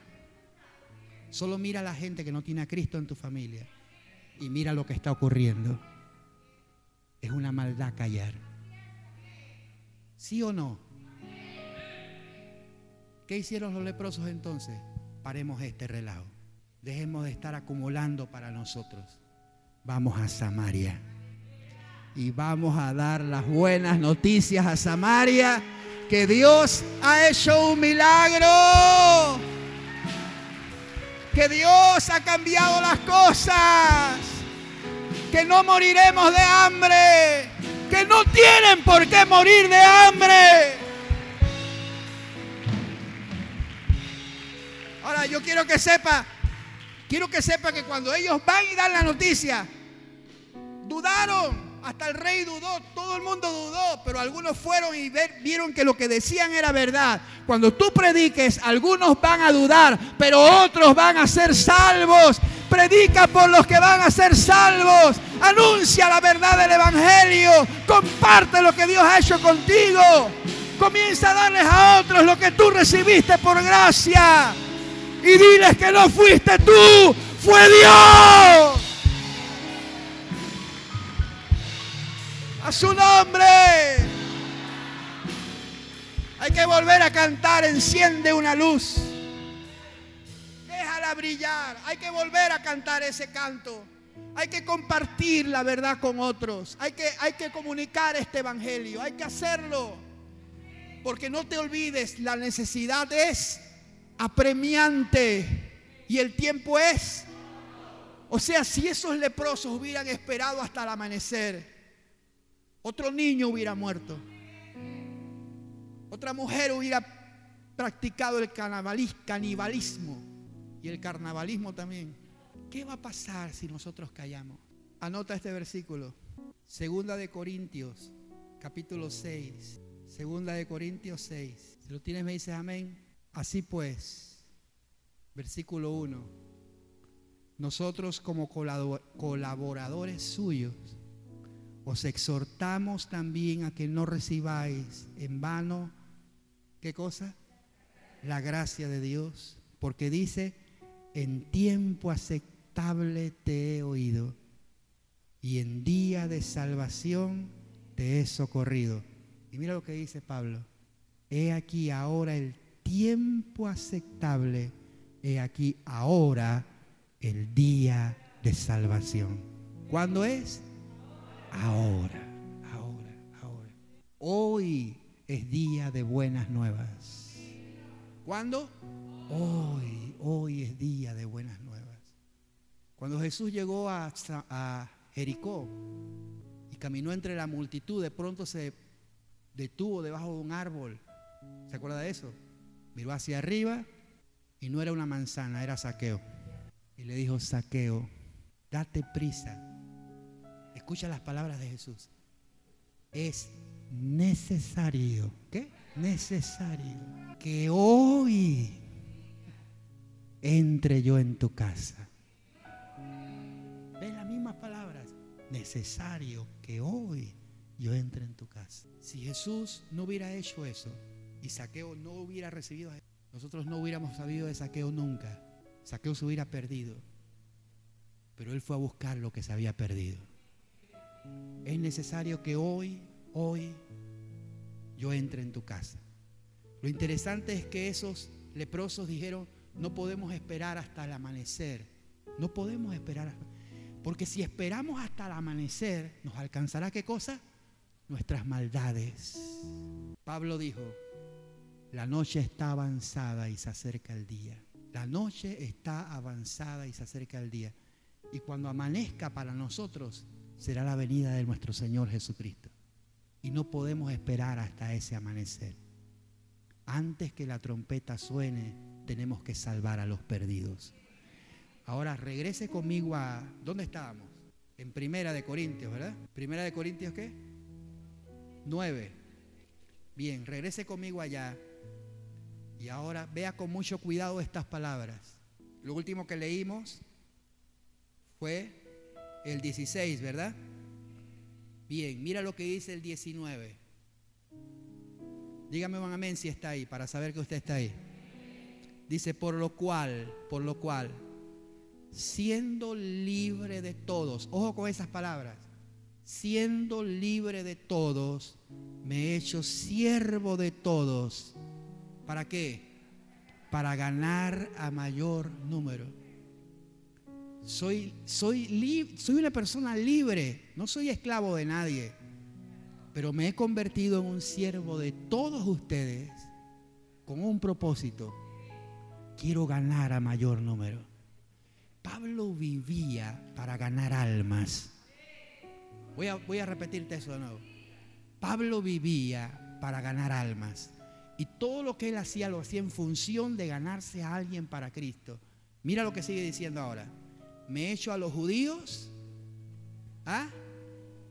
B: Solo mira a la gente que no tiene a Cristo en tu familia. Y mira lo que está ocurriendo. Es una maldad callar. ¿Sí o no? ¿Qué hicieron los leprosos entonces? Paremos este relajo. Dejemos de estar acumulando para nosotros. Vamos a Samaria. Y vamos a dar las buenas noticias a Samaria. Que Dios ha hecho un milagro. Que Dios ha cambiado las cosas. Que no moriremos de hambre. Que no tienen por qué morir de hambre. Ahora yo quiero que sepa Quiero que sepa que cuando ellos van y dan la noticia, dudaron. Hasta el rey dudó, todo el mundo dudó, pero algunos fueron y vieron que lo que decían era verdad. Cuando tú prediques, algunos van a dudar, pero otros van a ser salvos. Predica por los que van a ser salvos. Anuncia la verdad del Evangelio. Comparte lo que Dios ha hecho contigo. Comienza a darles a otros lo que tú recibiste por gracia. Y diles que no fuiste tú, fue Dios. A su nombre. Hay que volver a cantar, enciende una luz. Déjala brillar. Hay que volver a cantar ese canto. Hay que compartir la verdad con otros. Hay que, hay que comunicar este evangelio. Hay que hacerlo. Porque no te olvides, la necesidad es apremiante y el tiempo es. O sea, si esos leprosos hubieran esperado hasta el amanecer, otro niño hubiera muerto. Otra mujer hubiera practicado el canibalismo y el carnavalismo también. ¿Qué va a pasar si nosotros callamos? Anota este versículo. Segunda de Corintios, capítulo 6. Segunda de Corintios 6. Si lo tienes me dices amén. Así pues, versículo 1. Nosotros como colaboradores suyos os exhortamos también a que no recibáis en vano, ¿qué cosa? La gracia de Dios. Porque dice, en tiempo aceptable te he oído y en día de salvación te he socorrido. Y mira lo que dice Pablo. He aquí ahora el tiempo aceptable. He aquí ahora el día de salvación. ¿Cuándo es? Ahora, ahora, ahora. Hoy es día de buenas nuevas. ¿Cuándo? Hoy, hoy es día de buenas nuevas. Cuando Jesús llegó a, a Jericó y caminó entre la multitud, de pronto se detuvo debajo de un árbol. ¿Se acuerda de eso? Miró hacia arriba y no era una manzana, era saqueo. Y le dijo, saqueo, date prisa. Escucha las palabras de Jesús. Es necesario, ¿qué? Necesario que hoy entre yo en tu casa. ¿Ven las mismas palabras? Necesario que hoy yo entre en tu casa. Si Jesús no hubiera hecho eso y Saqueo no hubiera recibido, nosotros no hubiéramos sabido de Saqueo nunca. Saqueo se hubiera perdido. Pero él fue a buscar lo que se había perdido. Es necesario que hoy, hoy, yo entre en tu casa. Lo interesante es que esos leprosos dijeron, no podemos esperar hasta el amanecer. No podemos esperar. Porque si esperamos hasta el amanecer, ¿nos alcanzará qué cosa? nuestras maldades. Pablo dijo, la noche está avanzada y se acerca el día. La noche está avanzada y se acerca el día. Y cuando amanezca para nosotros será la venida de nuestro Señor Jesucristo. Y no podemos esperar hasta ese amanecer. Antes que la trompeta suene, tenemos que salvar a los perdidos. Ahora regrese conmigo a... ¿Dónde estábamos? En Primera de Corintios, ¿verdad? Primera de Corintios, ¿qué? 9. Bien, regrese conmigo allá. Y ahora vea con mucho cuidado estas palabras. Lo último que leímos fue el 16, ¿verdad? Bien, mira lo que dice el 19. Dígame un amén si está ahí, para saber que usted está ahí. Dice, por lo cual, por lo cual, siendo libre de todos, ojo con esas palabras, siendo libre de todos, me he hecho siervo de todos. ¿Para qué? Para ganar a mayor número. Soy, soy, soy una persona libre, no soy esclavo de nadie, pero me he convertido en un siervo de todos ustedes con un propósito. Quiero ganar a mayor número. Pablo vivía para ganar almas. Voy a, voy a repetirte eso de nuevo. Pablo vivía para ganar almas. Y todo lo que él hacía lo hacía en función de ganarse a alguien para Cristo. Mira lo que sigue diciendo ahora. Me he hecho a los judíos ¿ah?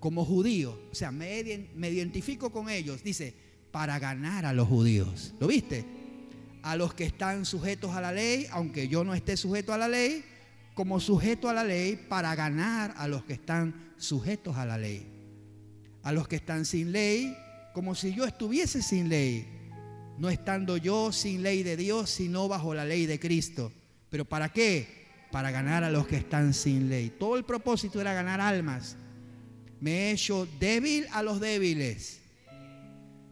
B: como judíos. O sea, me, me identifico con ellos. Dice, para ganar a los judíos. ¿Lo viste? A los que están sujetos a la ley, aunque yo no esté sujeto a la ley, como sujeto a la ley para ganar a los que están sujetos a la ley. A los que están sin ley, como si yo estuviese sin ley, no estando yo sin ley de Dios, sino bajo la ley de Cristo. ¿Pero para qué? Para ganar a los que están sin ley. Todo el propósito era ganar almas. Me he hecho débil a los débiles,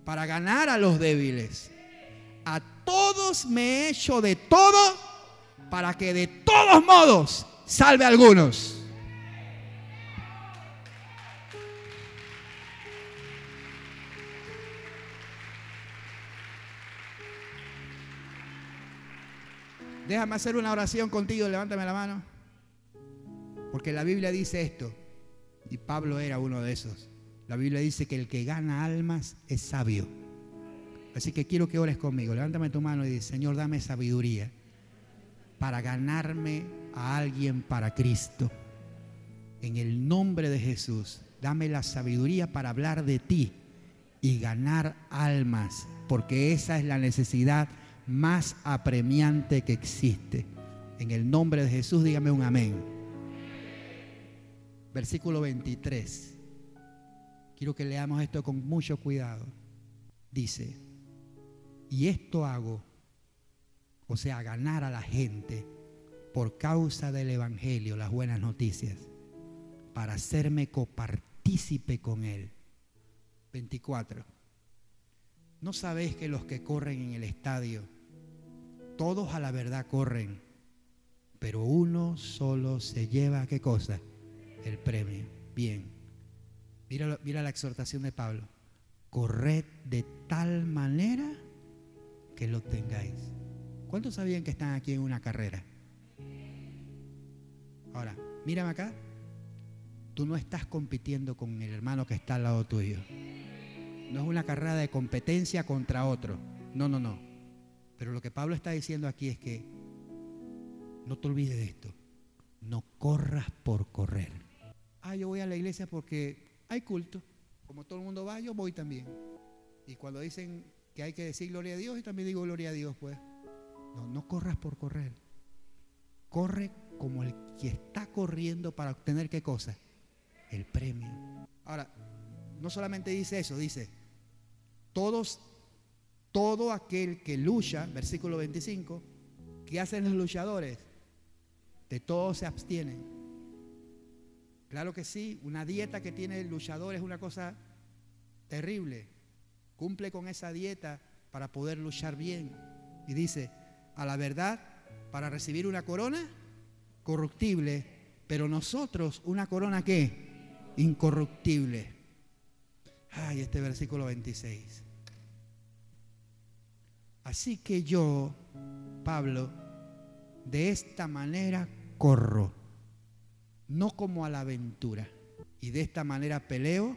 B: para ganar a los débiles. A todos me he hecho de todo, para que de todos modos salve a algunos. Déjame hacer una oración contigo, levántame la mano. Porque la Biblia dice esto, y Pablo era uno de esos. La Biblia dice que el que gana almas es sabio. Así que quiero que ores conmigo. Levántame tu mano y dice, Señor, dame sabiduría para ganarme a alguien para Cristo. En el nombre de Jesús, dame la sabiduría para hablar de ti y ganar almas, porque esa es la necesidad más apremiante que existe. En el nombre de Jesús, dígame un amén. Versículo 23. Quiero que leamos esto con mucho cuidado. Dice, y esto hago, o sea, ganar a la gente por causa del Evangelio, las buenas noticias, para hacerme copartícipe con Él. 24. ¿No sabéis que los que corren en el estadio, todos a la verdad corren, pero uno solo se lleva, ¿qué cosa? El premio. Bien. Mira, mira la exhortación de Pablo. Corred de tal manera que lo tengáis. ¿Cuántos sabían que están aquí en una carrera? Ahora, mírame acá. Tú no estás compitiendo con el hermano que está al lado tuyo. No es una carrera de competencia contra otro. No, no, no. Pero lo que Pablo está diciendo aquí es que no te olvides de esto. No corras por correr. Ah, yo voy a la iglesia porque hay culto. Como todo el mundo va, yo voy también. Y cuando dicen que hay que decir gloria a Dios, yo también digo gloria a Dios, pues. No, no corras por correr. Corre como el que está corriendo para obtener qué cosa? El premio. Ahora, no solamente dice eso, dice, todos, todo aquel que lucha, versículo 25, ¿qué hacen los luchadores? De todos se abstienen. Claro que sí, una dieta que tiene el luchador es una cosa terrible. Cumple con esa dieta para poder luchar bien. Y dice, a la verdad, para recibir una corona corruptible, pero nosotros una corona que incorruptible. Ay, este versículo 26. Así que yo, Pablo, de esta manera corro, no como a la aventura, y de esta manera peleo,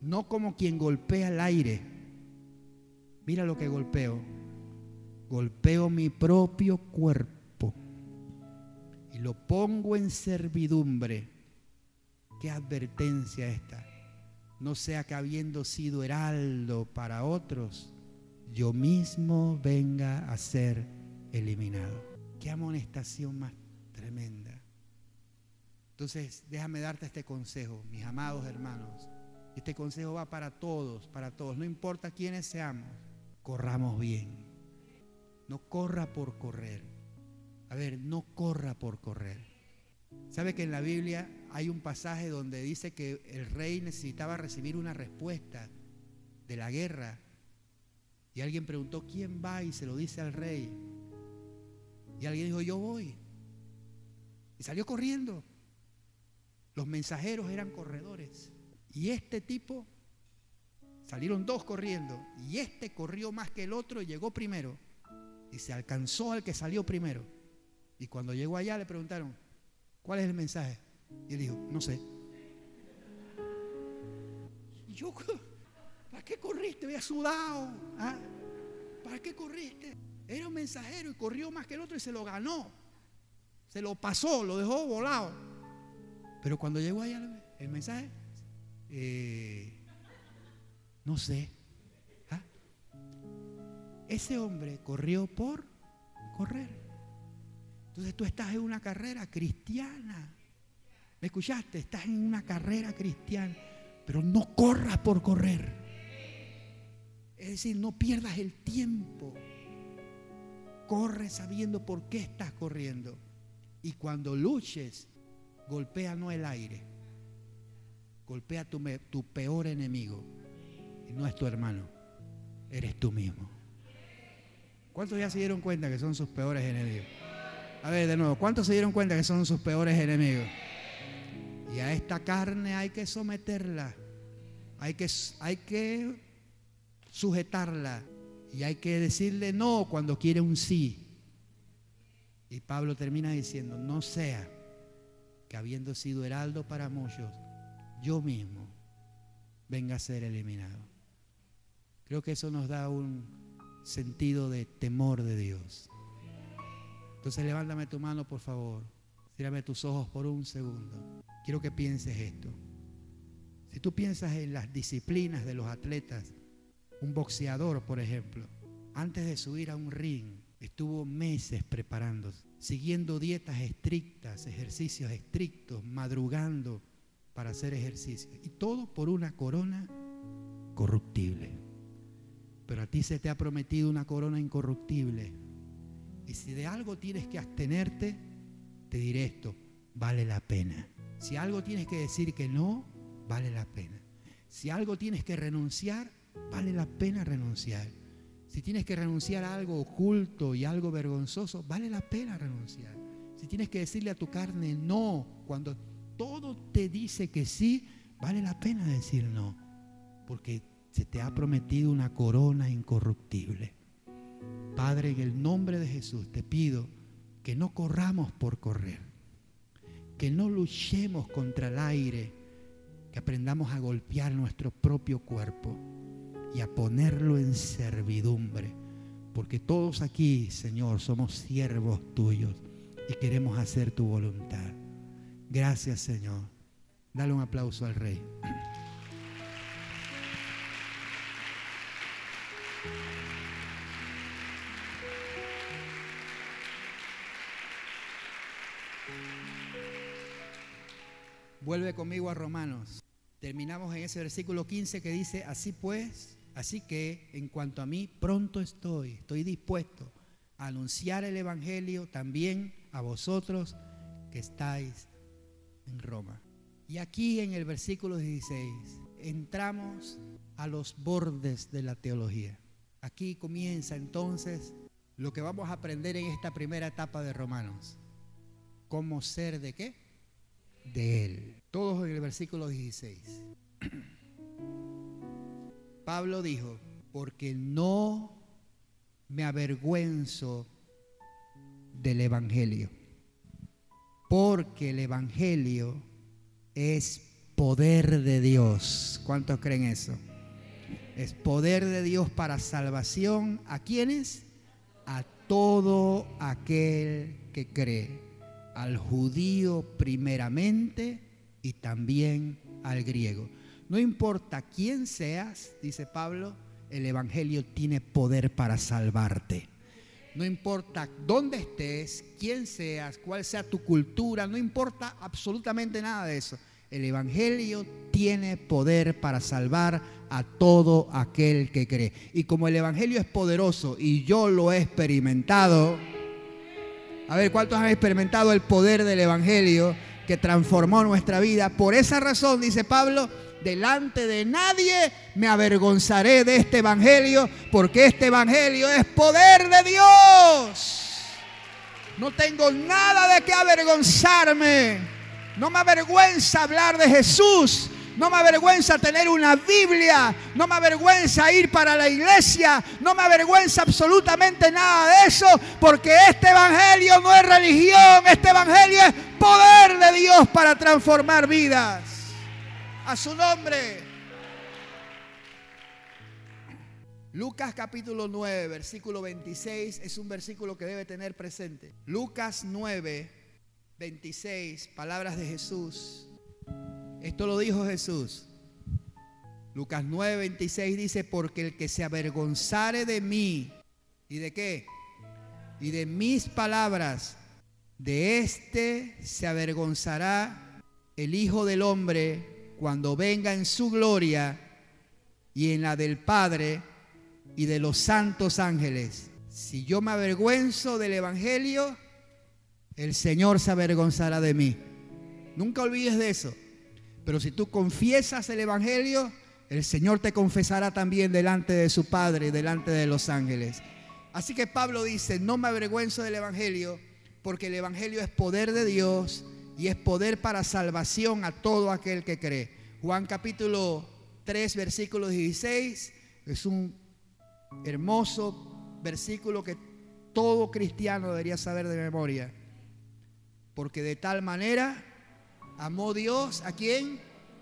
B: no como quien golpea el aire. Mira lo que golpeo. Golpeo mi propio cuerpo y lo pongo en servidumbre. Qué advertencia esta. No sea que habiendo sido heraldo para otros, yo mismo venga a ser eliminado. Qué amonestación más tremenda. Entonces, déjame darte este consejo, mis amados hermanos. Este consejo va para todos, para todos. No importa quiénes seamos, corramos bien. No corra por correr. A ver, no corra por correr. ¿Sabe que en la Biblia hay un pasaje donde dice que el rey necesitaba recibir una respuesta de la guerra y alguien preguntó, ¿quién va? Y se lo dice al rey. Y alguien dijo, yo voy. Y salió corriendo. Los mensajeros eran corredores. Y este tipo, salieron dos corriendo. Y este corrió más que el otro y llegó primero. Y se alcanzó al que salió primero. Y cuando llegó allá le preguntaron, ¿cuál es el mensaje? Y él dijo, no sé. Y yo, ¿Para qué corriste? Había sudado. ¿ah? ¿Para qué corriste? Era un mensajero y corrió más que el otro y se lo ganó. Se lo pasó, lo dejó volado. Pero cuando llegó allá el mensaje, eh, no sé. ¿ah? Ese hombre corrió por correr. Entonces tú estás en una carrera cristiana. ¿Me escuchaste? Estás en una carrera cristiana. Pero no corras por correr. Es decir, no pierdas el tiempo. Corre sabiendo por qué estás corriendo. Y cuando luches, golpea no el aire, golpea tu, peor enemigo. Y no es tu hermano, eres tú mismo. ¿Cuántos ya se dieron cuenta que son sus peores enemigos? A ver, de nuevo, ¿cuántos se dieron cuenta que son sus peores enemigos? Y a esta carne hay que someterla, hay que, hay que sujetarla y hay que decirle no cuando quiere un sí. Y Pablo termina diciendo, no sea que habiendo sido heraldo para muchos, yo mismo venga a ser eliminado. Creo que eso nos da un sentido de temor de Dios. Entonces levántame tu mano, por favor. Círame tus ojos por un segundo. Quiero que pienses esto. Si tú piensas en las disciplinas de los atletas, un boxeador, por ejemplo, antes de subir a un ring, estuvo meses preparándose, siguiendo dietas estrictas, ejercicios estrictos, madrugando para hacer ejercicio. Y todo por una corona corruptible. Pero a ti se te ha prometido una corona incorruptible. Y si de algo tienes que abstenerte, te diré esto, vale la pena. Si algo tienes que decir que no, vale la pena. Si algo tienes que renunciar, vale la pena renunciar. Si tienes que renunciar a algo oculto y algo vergonzoso, vale la pena renunciar. Si tienes que decirle a tu carne no, cuando todo te dice que sí, vale la pena decir no, porque se te ha prometido una corona incorruptible. Padre, en el nombre de Jesús te pido que no corramos por correr, que no luchemos contra el aire, que aprendamos a golpear nuestro propio cuerpo y a ponerlo en servidumbre. Porque todos aquí, Señor, somos siervos tuyos y queremos hacer tu voluntad. Gracias, Señor. Dale un aplauso al Rey. Vuelve conmigo a Romanos. Terminamos en ese versículo 15 que dice, así pues, Así que en cuanto a mí, pronto estoy, estoy dispuesto a anunciar el Evangelio también a vosotros que estáis en Roma. Y aquí en el versículo 16 entramos a los bordes de la teología. Aquí comienza entonces lo que vamos a aprender en esta primera etapa de Romanos. ¿Cómo ser de qué? De Él. Todos en el versículo 16. Pablo dijo, porque no me avergüenzo del Evangelio, porque el Evangelio es poder de Dios. ¿Cuántos creen eso? Es poder de Dios para salvación. ¿A quiénes? A todo aquel que cree. Al judío primeramente y también al griego. No importa quién seas, dice Pablo, el Evangelio tiene poder para salvarte. No importa dónde estés, quién seas, cuál sea tu cultura, no importa absolutamente nada de eso. El Evangelio tiene poder para salvar a todo aquel que cree. Y como el Evangelio es poderoso y yo lo he experimentado, a ver, ¿cuántos han experimentado el poder del Evangelio que transformó nuestra vida? Por esa razón, dice Pablo, delante de nadie me avergonzaré de este evangelio, porque este evangelio es poder de Dios. No tengo nada de qué avergonzarme. No me avergüenza hablar de Jesús. No me avergüenza tener una Biblia. No me avergüenza ir para la iglesia. No me avergüenza absolutamente nada de eso. Porque este Evangelio no es religión. Este Evangelio es poder de Dios para transformar vidas a su nombre. Lucas capítulo 9, versículo 26 es un versículo que debe tener presente. Lucas 9, 26, palabras de Jesús. Esto lo dijo Jesús. Lucas 9, 26 dice, porque el que se avergonzare de mí, ¿y de qué? Y de mis palabras, de éste se avergonzará el Hijo del Hombre cuando venga en su gloria y en la del Padre y de los santos ángeles. Si yo me avergüenzo del Evangelio, el Señor se avergonzará de mí. Nunca olvides de eso. Pero si tú confiesas el Evangelio, el Señor te confesará también delante de su Padre y delante de los ángeles. Así que Pablo dice, no me avergüenzo del Evangelio, porque el Evangelio es poder de Dios y es poder para salvación a todo aquel que cree. Juan capítulo 3, versículo 16, es un hermoso versículo que todo cristiano debería saber de memoria. Porque de tal manera amó Dios a quien?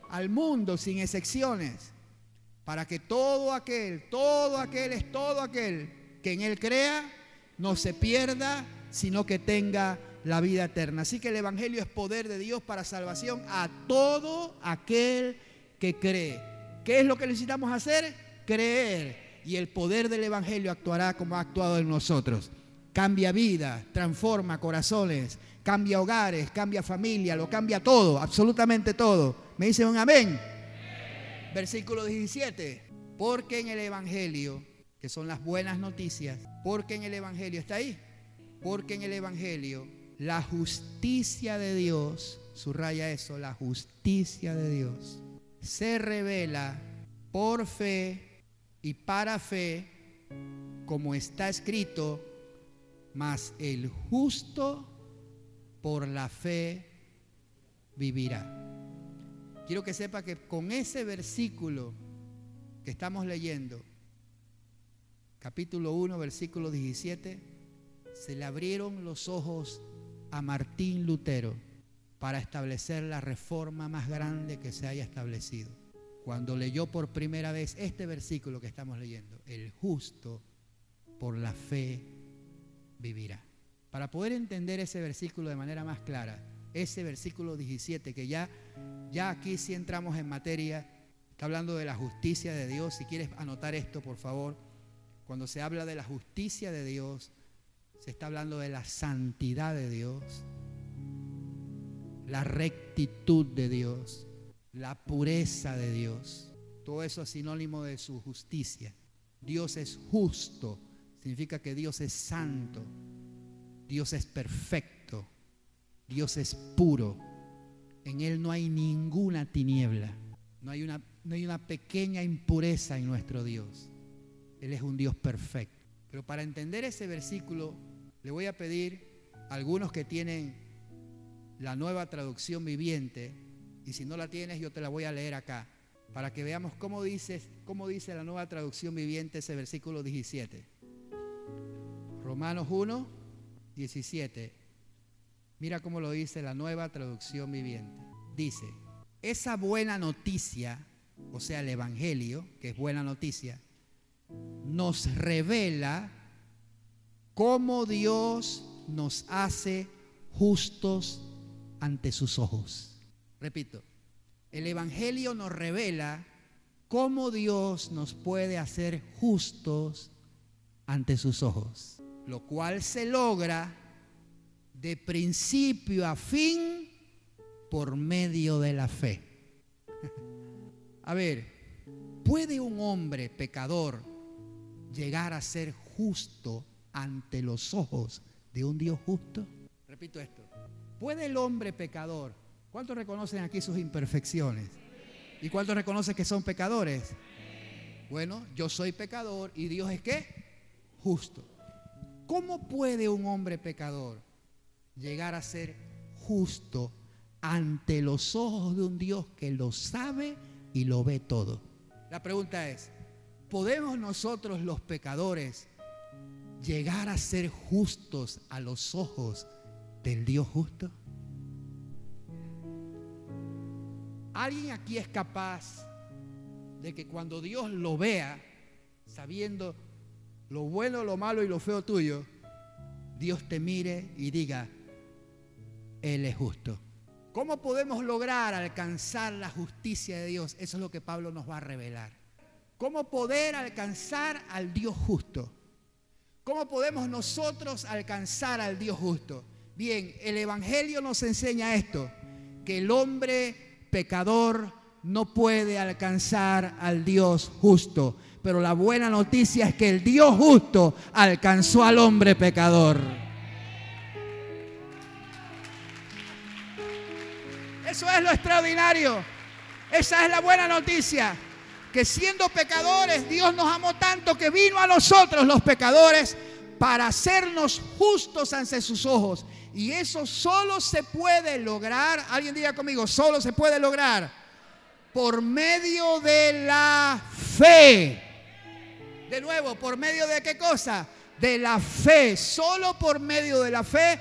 B: Al mundo sin excepciones. Para que todo aquel, todo aquel es todo aquel que en Él crea, no se pierda, sino que tenga la vida eterna. Así que el Evangelio es poder de Dios para salvación a todo aquel que cree. ¿Qué es lo que necesitamos hacer? Creer. Y el poder del Evangelio actuará como ha actuado en nosotros. Cambia vida, transforma corazones, cambia hogares, cambia familia, lo cambia todo, absolutamente todo. ¿Me dicen un amén? Versículo 17. Porque en el Evangelio, que son las buenas noticias, porque en el Evangelio, ¿está ahí? Porque en el Evangelio la justicia de Dios, subraya eso, la justicia de Dios, se revela por fe y para fe, como está escrito, mas el justo por la fe vivirá. Quiero que sepa que con ese versículo que estamos leyendo, capítulo 1, versículo 17, se le abrieron los ojos a Martín Lutero para establecer la reforma más grande que se haya establecido. Cuando leyó por primera vez este versículo que estamos leyendo, el justo por la fe vivirá. Para poder entender ese versículo de manera más clara, ese versículo 17 que ya ya aquí si entramos en materia, está hablando de la justicia de Dios. Si quieres anotar esto, por favor, cuando se habla de la justicia de Dios, está hablando de la santidad de Dios, la rectitud de Dios, la pureza de Dios. Todo eso es sinónimo de su justicia. Dios es justo, significa que Dios es santo, Dios es perfecto, Dios es puro. En Él no hay ninguna tiniebla, no hay una, no hay una pequeña impureza en nuestro Dios. Él es un Dios perfecto. Pero para entender ese versículo, le voy a pedir a algunos que tienen la nueva traducción viviente, y si no la tienes, yo te la voy a leer acá, para que veamos cómo dice, cómo dice la nueva traducción viviente ese versículo 17. Romanos 1, 17. Mira cómo lo dice la nueva traducción viviente. Dice, esa buena noticia, o sea, el Evangelio, que es buena noticia, nos revela cómo Dios nos hace justos ante sus ojos. Repito, el Evangelio nos revela cómo Dios nos puede hacer justos ante sus ojos, lo cual se logra de principio a fin por medio de la fe. A ver, ¿puede un hombre pecador llegar a ser justo ante los ojos de un Dios justo? Repito esto. ¿Puede el hombre pecador? ¿Cuántos reconocen aquí sus imperfecciones? ¿Y cuántos reconocen que son pecadores? Bueno, yo soy pecador y Dios es qué? Justo. ¿Cómo puede un hombre pecador llegar a ser justo ante los ojos de un Dios que lo sabe y lo ve todo? La pregunta es, ¿podemos nosotros los pecadores llegar a ser justos a los ojos del Dios justo? ¿Alguien aquí es capaz de que cuando Dios lo vea, sabiendo lo bueno, lo malo y lo feo tuyo, Dios te mire y diga, Él es justo? ¿Cómo podemos lograr alcanzar la justicia de Dios? Eso es lo que Pablo nos va a revelar. ¿Cómo poder alcanzar al Dios justo? ¿Cómo podemos nosotros alcanzar al Dios justo? Bien, el Evangelio nos enseña esto, que el hombre pecador no puede alcanzar al Dios justo. Pero la buena noticia es que el Dios justo alcanzó al hombre pecador. Eso es lo extraordinario. Esa es la buena noticia. Que siendo pecadores, Dios nos amó tanto que vino a nosotros los pecadores para hacernos justos ante sus ojos. Y eso solo se puede lograr, alguien diga conmigo, solo se puede lograr por medio de la fe. De nuevo, ¿por medio de qué cosa? De la fe. Solo por medio de la fe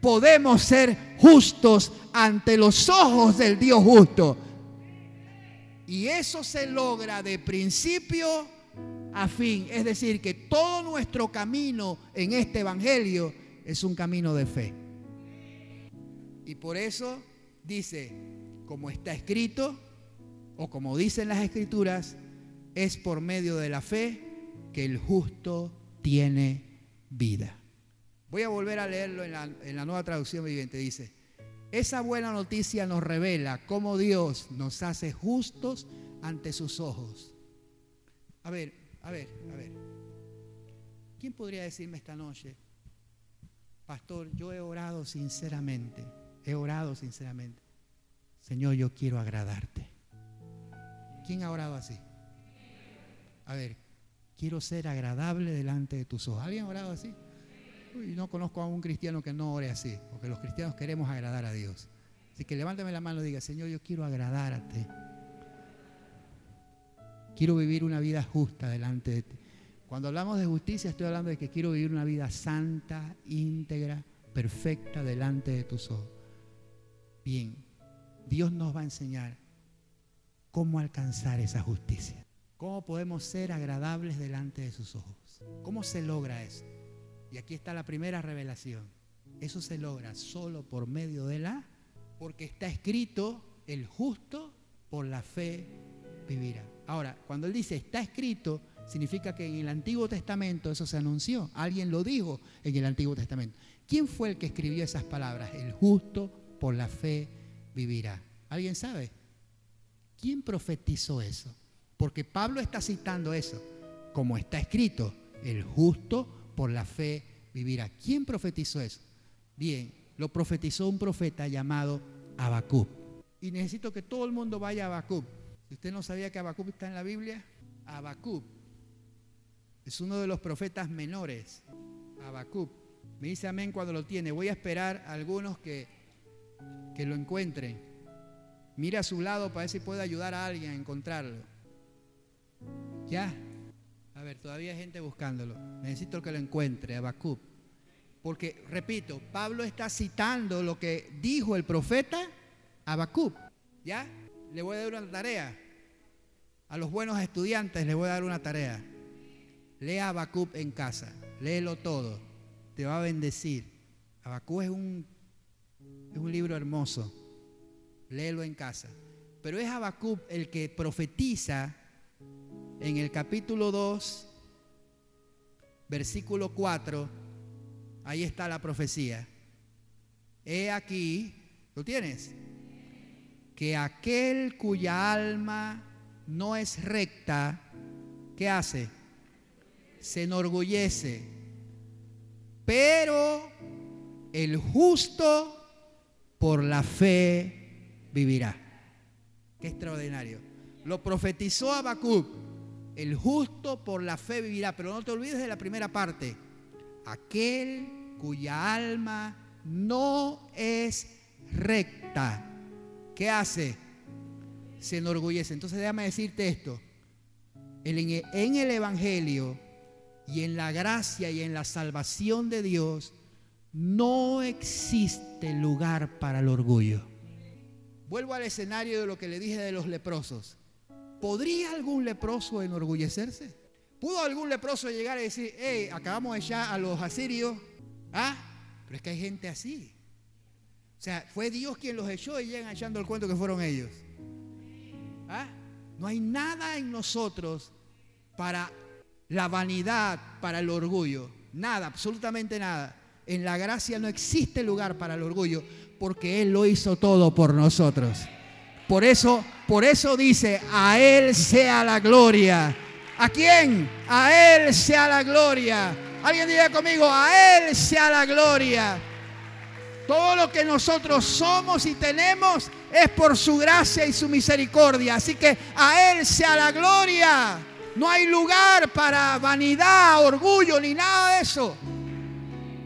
B: podemos ser justos ante los ojos del Dios justo. Y eso se logra de principio a fin. Es decir, que todo nuestro camino en este Evangelio es un camino de fe. Y por eso dice, como está escrito, o como dicen las escrituras, es por medio de la fe que el justo tiene vida. Voy a volver a leerlo en la, nueva traducción viviente. Dice, esa buena noticia nos revela cómo Dios nos hace justos ante sus ojos. A ver, a ver, a ver. ¿Quién podría decirme esta noche, pastor, yo he orado sinceramente, he orado sinceramente. Señor, yo quiero agradarte. ¿Quién ha orado así? A ver, quiero ser agradable delante de tus ojos. ¿Alguien ha orado así? Uy, no conozco a un cristiano que no ore así, porque los cristianos queremos agradar a Dios. Así que levántame la mano y diga, Señor, yo quiero agradarte. Quiero vivir una vida justa delante de ti. Cuando hablamos de justicia, estoy hablando de que quiero vivir una vida santa, íntegra, perfecta delante de tus ojos. Bien, Dios nos va a enseñar cómo alcanzar esa justicia. ¿Cómo podemos ser agradables delante de sus ojos? ¿Cómo se logra eso? Y aquí está la primera revelación. Eso se logra solo por medio de la, porque está escrito, el justo por la fe vivirá. Ahora, cuando él dice está escrito, significa que en el Antiguo Testamento eso se anunció. Alguien lo dijo en el Antiguo Testamento. ¿Quién fue el que escribió esas palabras? El justo por la fe vivirá. ¿Alguien sabe? ¿Quién profetizó eso? Porque Pablo está citando eso. Como está escrito, el justo por la fe vivirá. ¿Quién profetizó eso? Bien, lo profetizó un profeta llamado Abacub. Y necesito que todo el mundo vaya a Abacub. Si usted no sabía que Abacub está en la Biblia, Abacub es uno de los profetas menores. Abacub. Me dice amén cuando lo tiene. Voy a esperar a algunos que, que lo encuentren. Mira a su lado para ver si puede ayudar a alguien a encontrarlo. ¿Ya? A ver, todavía hay gente buscándolo. Necesito que lo encuentre, Abacub. Porque, repito, Pablo está citando lo que dijo el profeta Abacub. ¿Ya? Le voy a dar una tarea. A los buenos estudiantes les voy a dar una tarea. Lea Abacub en casa. Léelo todo. Te va a bendecir. Abacub es un, es un libro hermoso. Léelo en casa. Pero es Abacub el que profetiza en el capítulo 2, versículo 4, ahí está la profecía. He aquí, ¿lo tienes? Que aquel cuya alma no es recta, ¿qué hace? Se enorgullece. Pero el justo por la fe vivirá. Qué extraordinario. Lo profetizó Habacuc el justo por la fe vivirá, pero no te olvides de la primera parte. Aquel cuya alma no es recta, ¿qué hace? Se enorgullece. Entonces déjame decirte esto. En el Evangelio y en la gracia y en la salvación de Dios no existe lugar para el orgullo. Vuelvo al escenario de lo que le dije de los leprosos. ¿Podría algún leproso enorgullecerse? ¿Pudo algún leproso llegar y decir, hey, acabamos de echar a los asirios? Ah, pero es que hay gente así. O sea, fue Dios quien los echó y llegan echando el cuento que fueron ellos. ¿Ah? No hay nada en nosotros para la vanidad, para el orgullo. Nada, absolutamente nada. En la gracia no existe lugar para el orgullo porque Él lo hizo todo por nosotros Por eso, por eso dice, a Él sea la gloria. ¿A quién? A Él sea la gloria. Alguien diga conmigo, a Él sea la gloria. Todo lo que nosotros somos y tenemos es por su gracia y su misericordia. Así que a Él sea la gloria. No hay lugar para vanidad, orgullo ni nada de eso.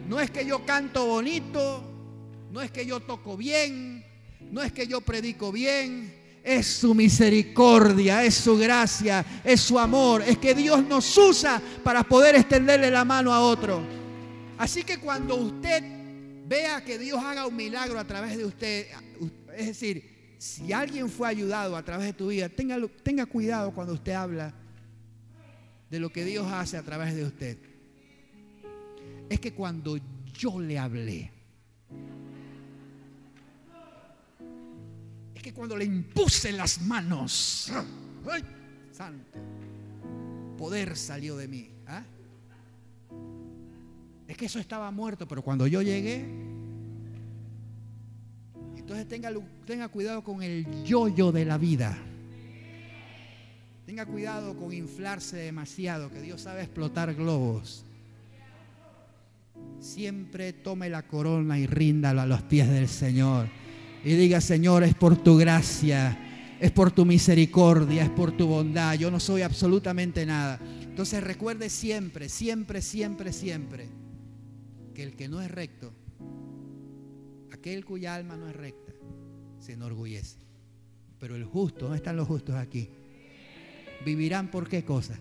B: No es que yo canto bonito, no es que yo toco bien, no es que yo predico bien, es su misericordia, es su gracia, es su amor, es que Dios nos usa para poder extenderle la mano a otro. Así que cuando usted vea que Dios haga un milagro a través de usted, es decir, si alguien fue ayudado a través de tu vida, tenga, tenga cuidado cuando usted habla de lo que Dios hace a través de usted. Es que cuando yo le hablé, que cuando le impuse las manos. Poder salió de mí. ¿ah? Es que eso estaba muerto, pero cuando yo llegué, entonces tenga, tenga cuidado con el yoyo de la vida. Tenga cuidado con inflarse demasiado, que Dios sabe explotar globos. Siempre tome la corona y ríndalo a los pies del Señor y diga, Señor, es por tu gracia, es por tu misericordia, es por tu bondad. Yo no soy absolutamente nada. Entonces recuerde siempre, siempre, siempre, siempre, que el que no es recto, aquel cuya alma no es recta, se enorgullece. Pero el justo, ¿dónde están los justos aquí? ¿Vivirán por qué cosa?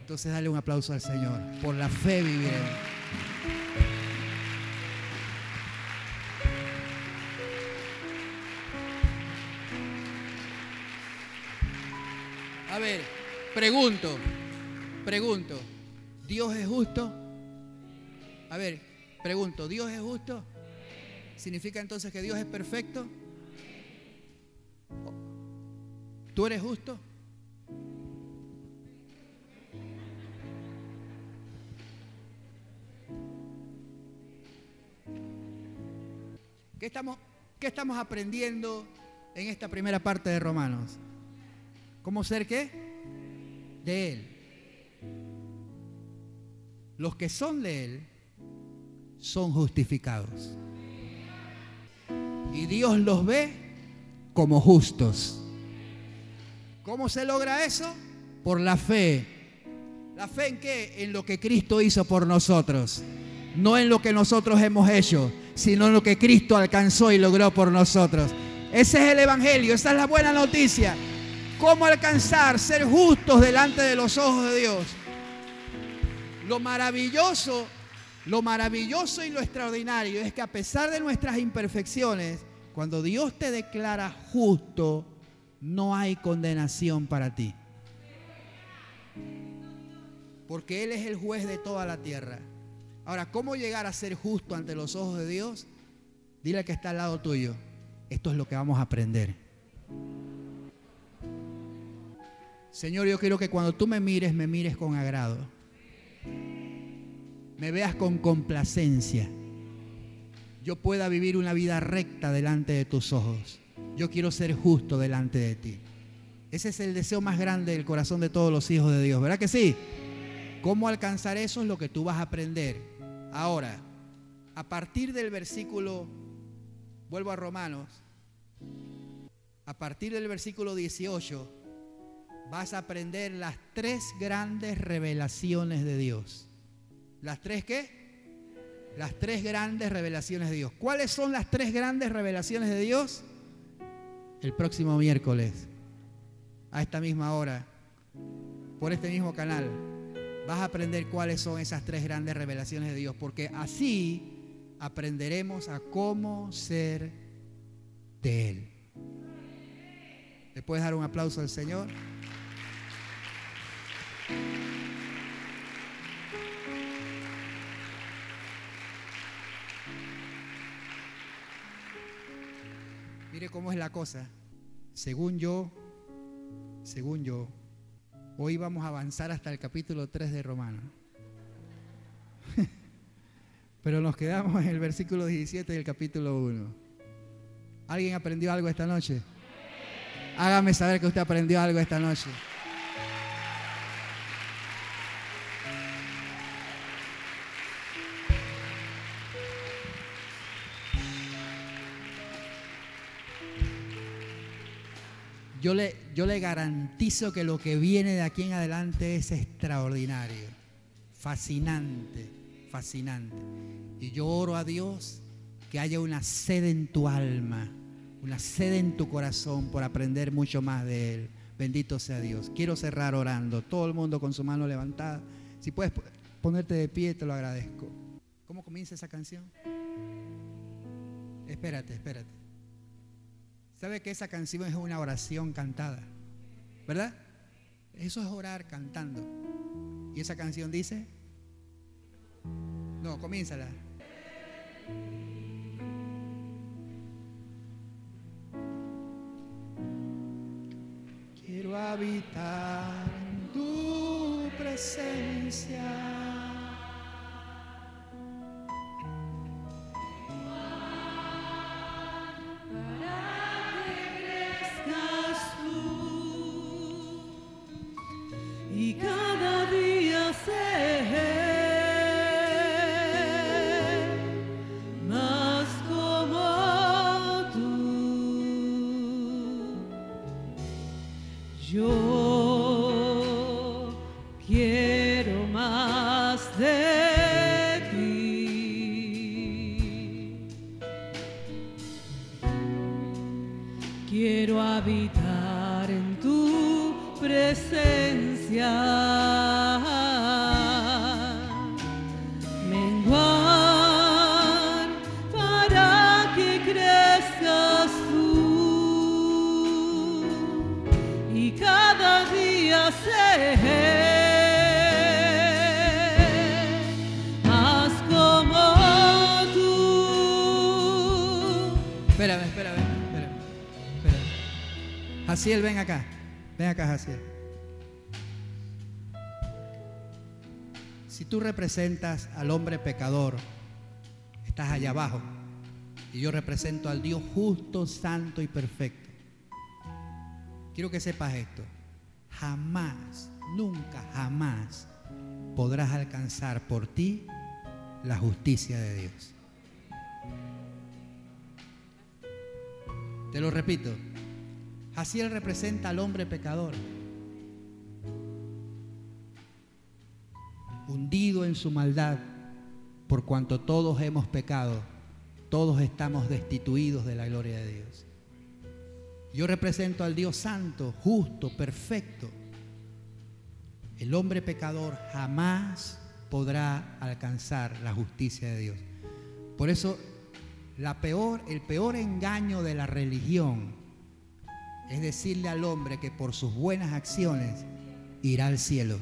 B: Entonces dale un aplauso al Señor. Por la fe viviremos. Pregunto, pregunto, ¿Dios es justo? A ver, pregunto, ¿Dios es justo? ¿Significa entonces que Dios es perfecto? ¿Tú eres justo? ¿Qué estamos, ¿Qué estamos aprendiendo en esta primera parte de Romanos? ¿Cómo ser qué? De Él. Los que son de Él son justificados. Y Dios los ve como justos. ¿Cómo se logra eso? Por la fe. ¿La fe en qué? En lo que Cristo hizo por nosotros. No en lo que nosotros hemos hecho, sino en lo que Cristo alcanzó y logró por nosotros. Ese es el Evangelio, esa es la buena noticia cómo alcanzar ser justos delante de los ojos de Dios. Lo maravilloso, lo maravilloso y lo extraordinario es que a pesar de nuestras imperfecciones, cuando Dios te declara justo, no hay condenación para ti. Porque Él es el juez de toda la tierra. Ahora, ¿cómo llegar a ser justo ante los ojos de Dios? Dile que está al lado tuyo. Esto es lo que vamos a aprender. Señor, yo quiero que cuando tú me mires, me mires con agrado. Me veas con complacencia. Yo pueda vivir una vida recta delante de tus ojos. Yo quiero ser justo delante de ti. Ese es el deseo más grande del corazón de todos los hijos de Dios, ¿verdad que sí? ¿Cómo alcanzar eso es lo que tú vas a aprender? Ahora, a partir del versículo, vuelvo a Romanos, a partir del versículo 18, vas a aprender las tres grandes revelaciones de Dios. ¿Las tres qué? Las tres grandes revelaciones de Dios. ¿Cuáles son las tres grandes revelaciones de Dios? El próximo miércoles, a esta misma hora, por este mismo canal, vas a aprender cuáles son esas tres grandes revelaciones de Dios, porque así aprenderemos a cómo ser de Él. ¿Le puedes dar un aplauso al Señor? Mire cómo es la cosa. Según yo, según yo, hoy vamos a avanzar hasta el capítulo 3 de Romano. Pero nos quedamos en el versículo 17 del capítulo 1. ¿Alguien aprendió algo esta noche? Hágame saber que usted aprendió algo esta noche. Yo le, yo le garantizo que lo que viene de aquí en adelante es extraordinario, fascinante, fascinante. Y yo oro a Dios que haya una sed en tu alma, una sed en tu corazón por aprender mucho más de Él. Bendito sea Dios. Quiero cerrar orando. Todo el mundo con su mano levantada. Si puedes ponerte de pie, te lo agradezco. ¿Cómo comienza esa canción? Espérate, espérate. ¿Sabe que esa canción es una oración cantada? ¿Verdad? Eso es orar cantando. ¿Y esa canción dice? No, comiénzala. Quiero habitar en tu presencia. Jaciel, ven acá. Ven acá, Jaciel. Si tú representas al hombre pecador, estás allá abajo. Y yo represento al Dios justo, santo y perfecto. Quiero que sepas esto. Jamás, nunca, jamás podrás alcanzar por ti la justicia de Dios. Te lo repito, Así Él representa al hombre pecador, hundido en su maldad, por cuanto todos hemos pecado, todos estamos destituidos de la gloria de Dios. Yo represento al Dios santo, justo, perfecto. El hombre pecador jamás podrá alcanzar la justicia de Dios. Por eso, la peor, el peor engaño de la religión es decirle al hombre que por sus buenas acciones irá al cielo.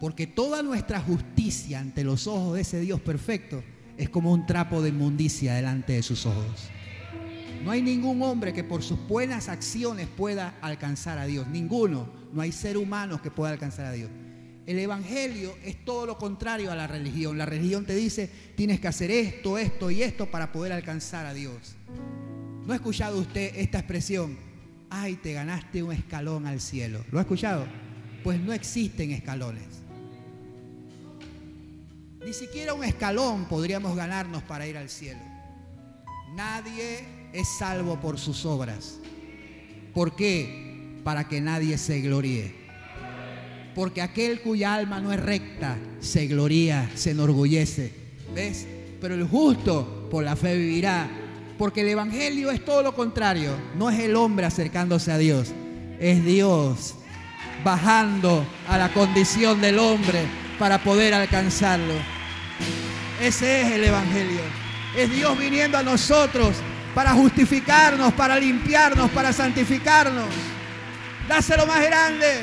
B: Porque toda nuestra justicia ante los ojos de ese Dios perfecto es como un trapo de inmundicia delante de sus ojos. No hay ningún hombre que por sus buenas acciones pueda alcanzar a Dios. Ninguno. No hay ser humano que pueda alcanzar a Dios. El Evangelio es todo lo contrario a la religión. La religión te dice, tienes que hacer esto, esto y esto para poder alcanzar a Dios. ¿No ha escuchado usted esta expresión? Ay, te ganaste un escalón al cielo. ¿Lo ha escuchado? Pues no existen escalones. Ni siquiera un escalón podríamos ganarnos para ir al cielo. Nadie es salvo por sus obras. ¿Por qué? Para que nadie se gloríe. Porque aquel cuya alma no es recta se gloría, se enorgullece. ¿Ves? Pero el justo por la fe vivirá. Porque el Evangelio es todo lo contrario. No es el hombre acercándose a Dios. Es Dios bajando a la condición del hombre para poder alcanzarlo. Ese es el Evangelio. Es Dios viniendo a nosotros para justificarnos, para limpiarnos, para santificarnos. Dáselo más grande.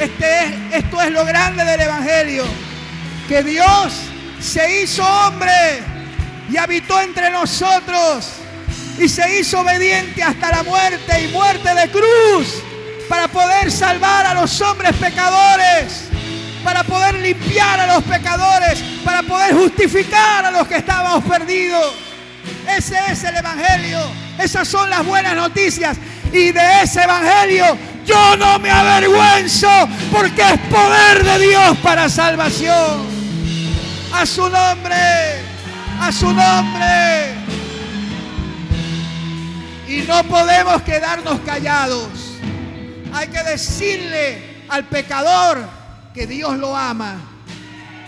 B: Este es, esto es lo grande del Evangelio. Que Dios se hizo hombre y habitó entre nosotros y se hizo obediente hasta la muerte y muerte de cruz para poder salvar a los hombres pecadores, para poder limpiar a los pecadores, para poder justificar a los que estábamos perdidos. Ese es el Evangelio. Esas son las buenas noticias. Y de ese Evangelio yo no me avergüenzo porque es poder de Dios para salvación. A su nombre, a su nombre. Y no podemos quedarnos callados. Hay que decirle al pecador que Dios lo ama.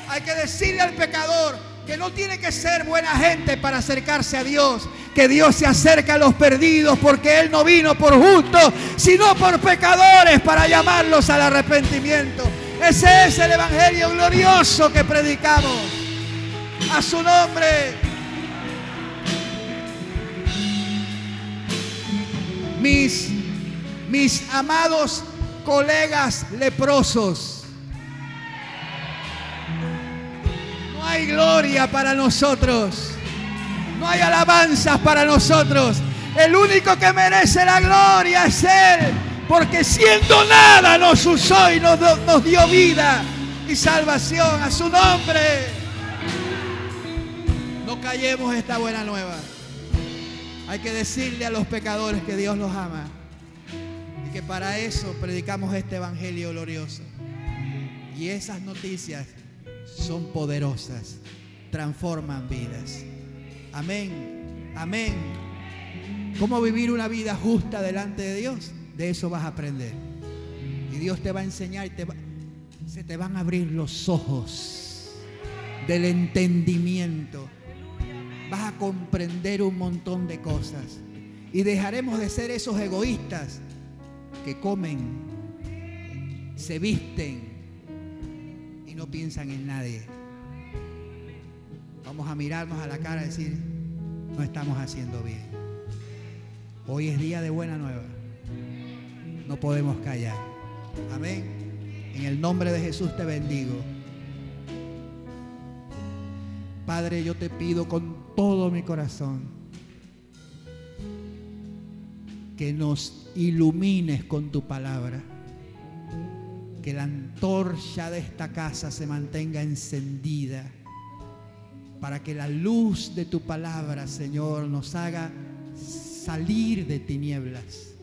B: Hay que decirle al pecador que no tiene que ser buena gente para acercarse a Dios, que Dios se acerca a los perdidos porque Él no vino por justos, sino por pecadores para llamarlos al arrepentimiento. Ese es el Evangelio glorioso que predicamos. A su nombre. Mis, mis amados colegas leprosos, no hay gloria para nosotros, no hay alabanzas para nosotros. El único que merece la gloria es Él, porque siendo nada nos usó y nos, nos dio vida y salvación a su nombre. Callemos esta buena nueva. Hay que decirle a los pecadores que Dios los ama y que para eso predicamos este evangelio glorioso. Y esas noticias son poderosas, transforman vidas. Amén, amén. ¿Cómo vivir una vida justa delante de Dios? De eso vas a aprender. Y Dios te va a enseñar y te se te van a abrir los ojos del entendimiento vas a comprender un montón de cosas. Y dejaremos de ser esos egoístas que comen, se visten y no piensan en nadie. Vamos a mirarnos a la cara y decir, no estamos haciendo bien. Hoy es día de buena nueva. No podemos callar. Amén. En el nombre de Jesús te bendigo. Padre, yo te pido con todo mi corazón. Que nos ilumines con tu palabra. Que la antorcha de esta casa se mantenga encendida. Para que la luz de tu palabra, Señor, nos haga salir de tinieblas,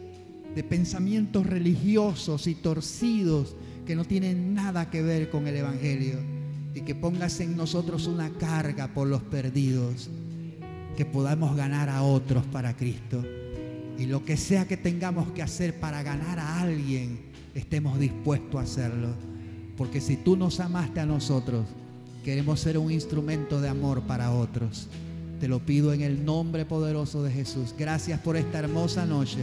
B: de pensamientos religiosos y torcidos que no tienen nada que ver con el Evangelio y que pongas en nosotros una carga por los perdidos, que podamos ganar a otros para Cristo. Y lo que sea que tengamos que hacer para ganar a alguien, estemos dispuestos a hacerlo. Porque si tú nos amaste a nosotros, queremos ser un instrumento de amor para otros. Te lo pido en el nombre poderoso de Jesús. Gracias por esta hermosa noche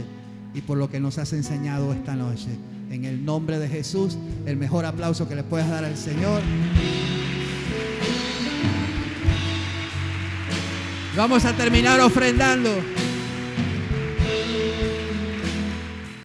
B: y por lo que nos has enseñado esta noche. En el nombre de Jesús, el mejor aplauso que le puedas dar al Señor. Vamos a terminar ofrendando.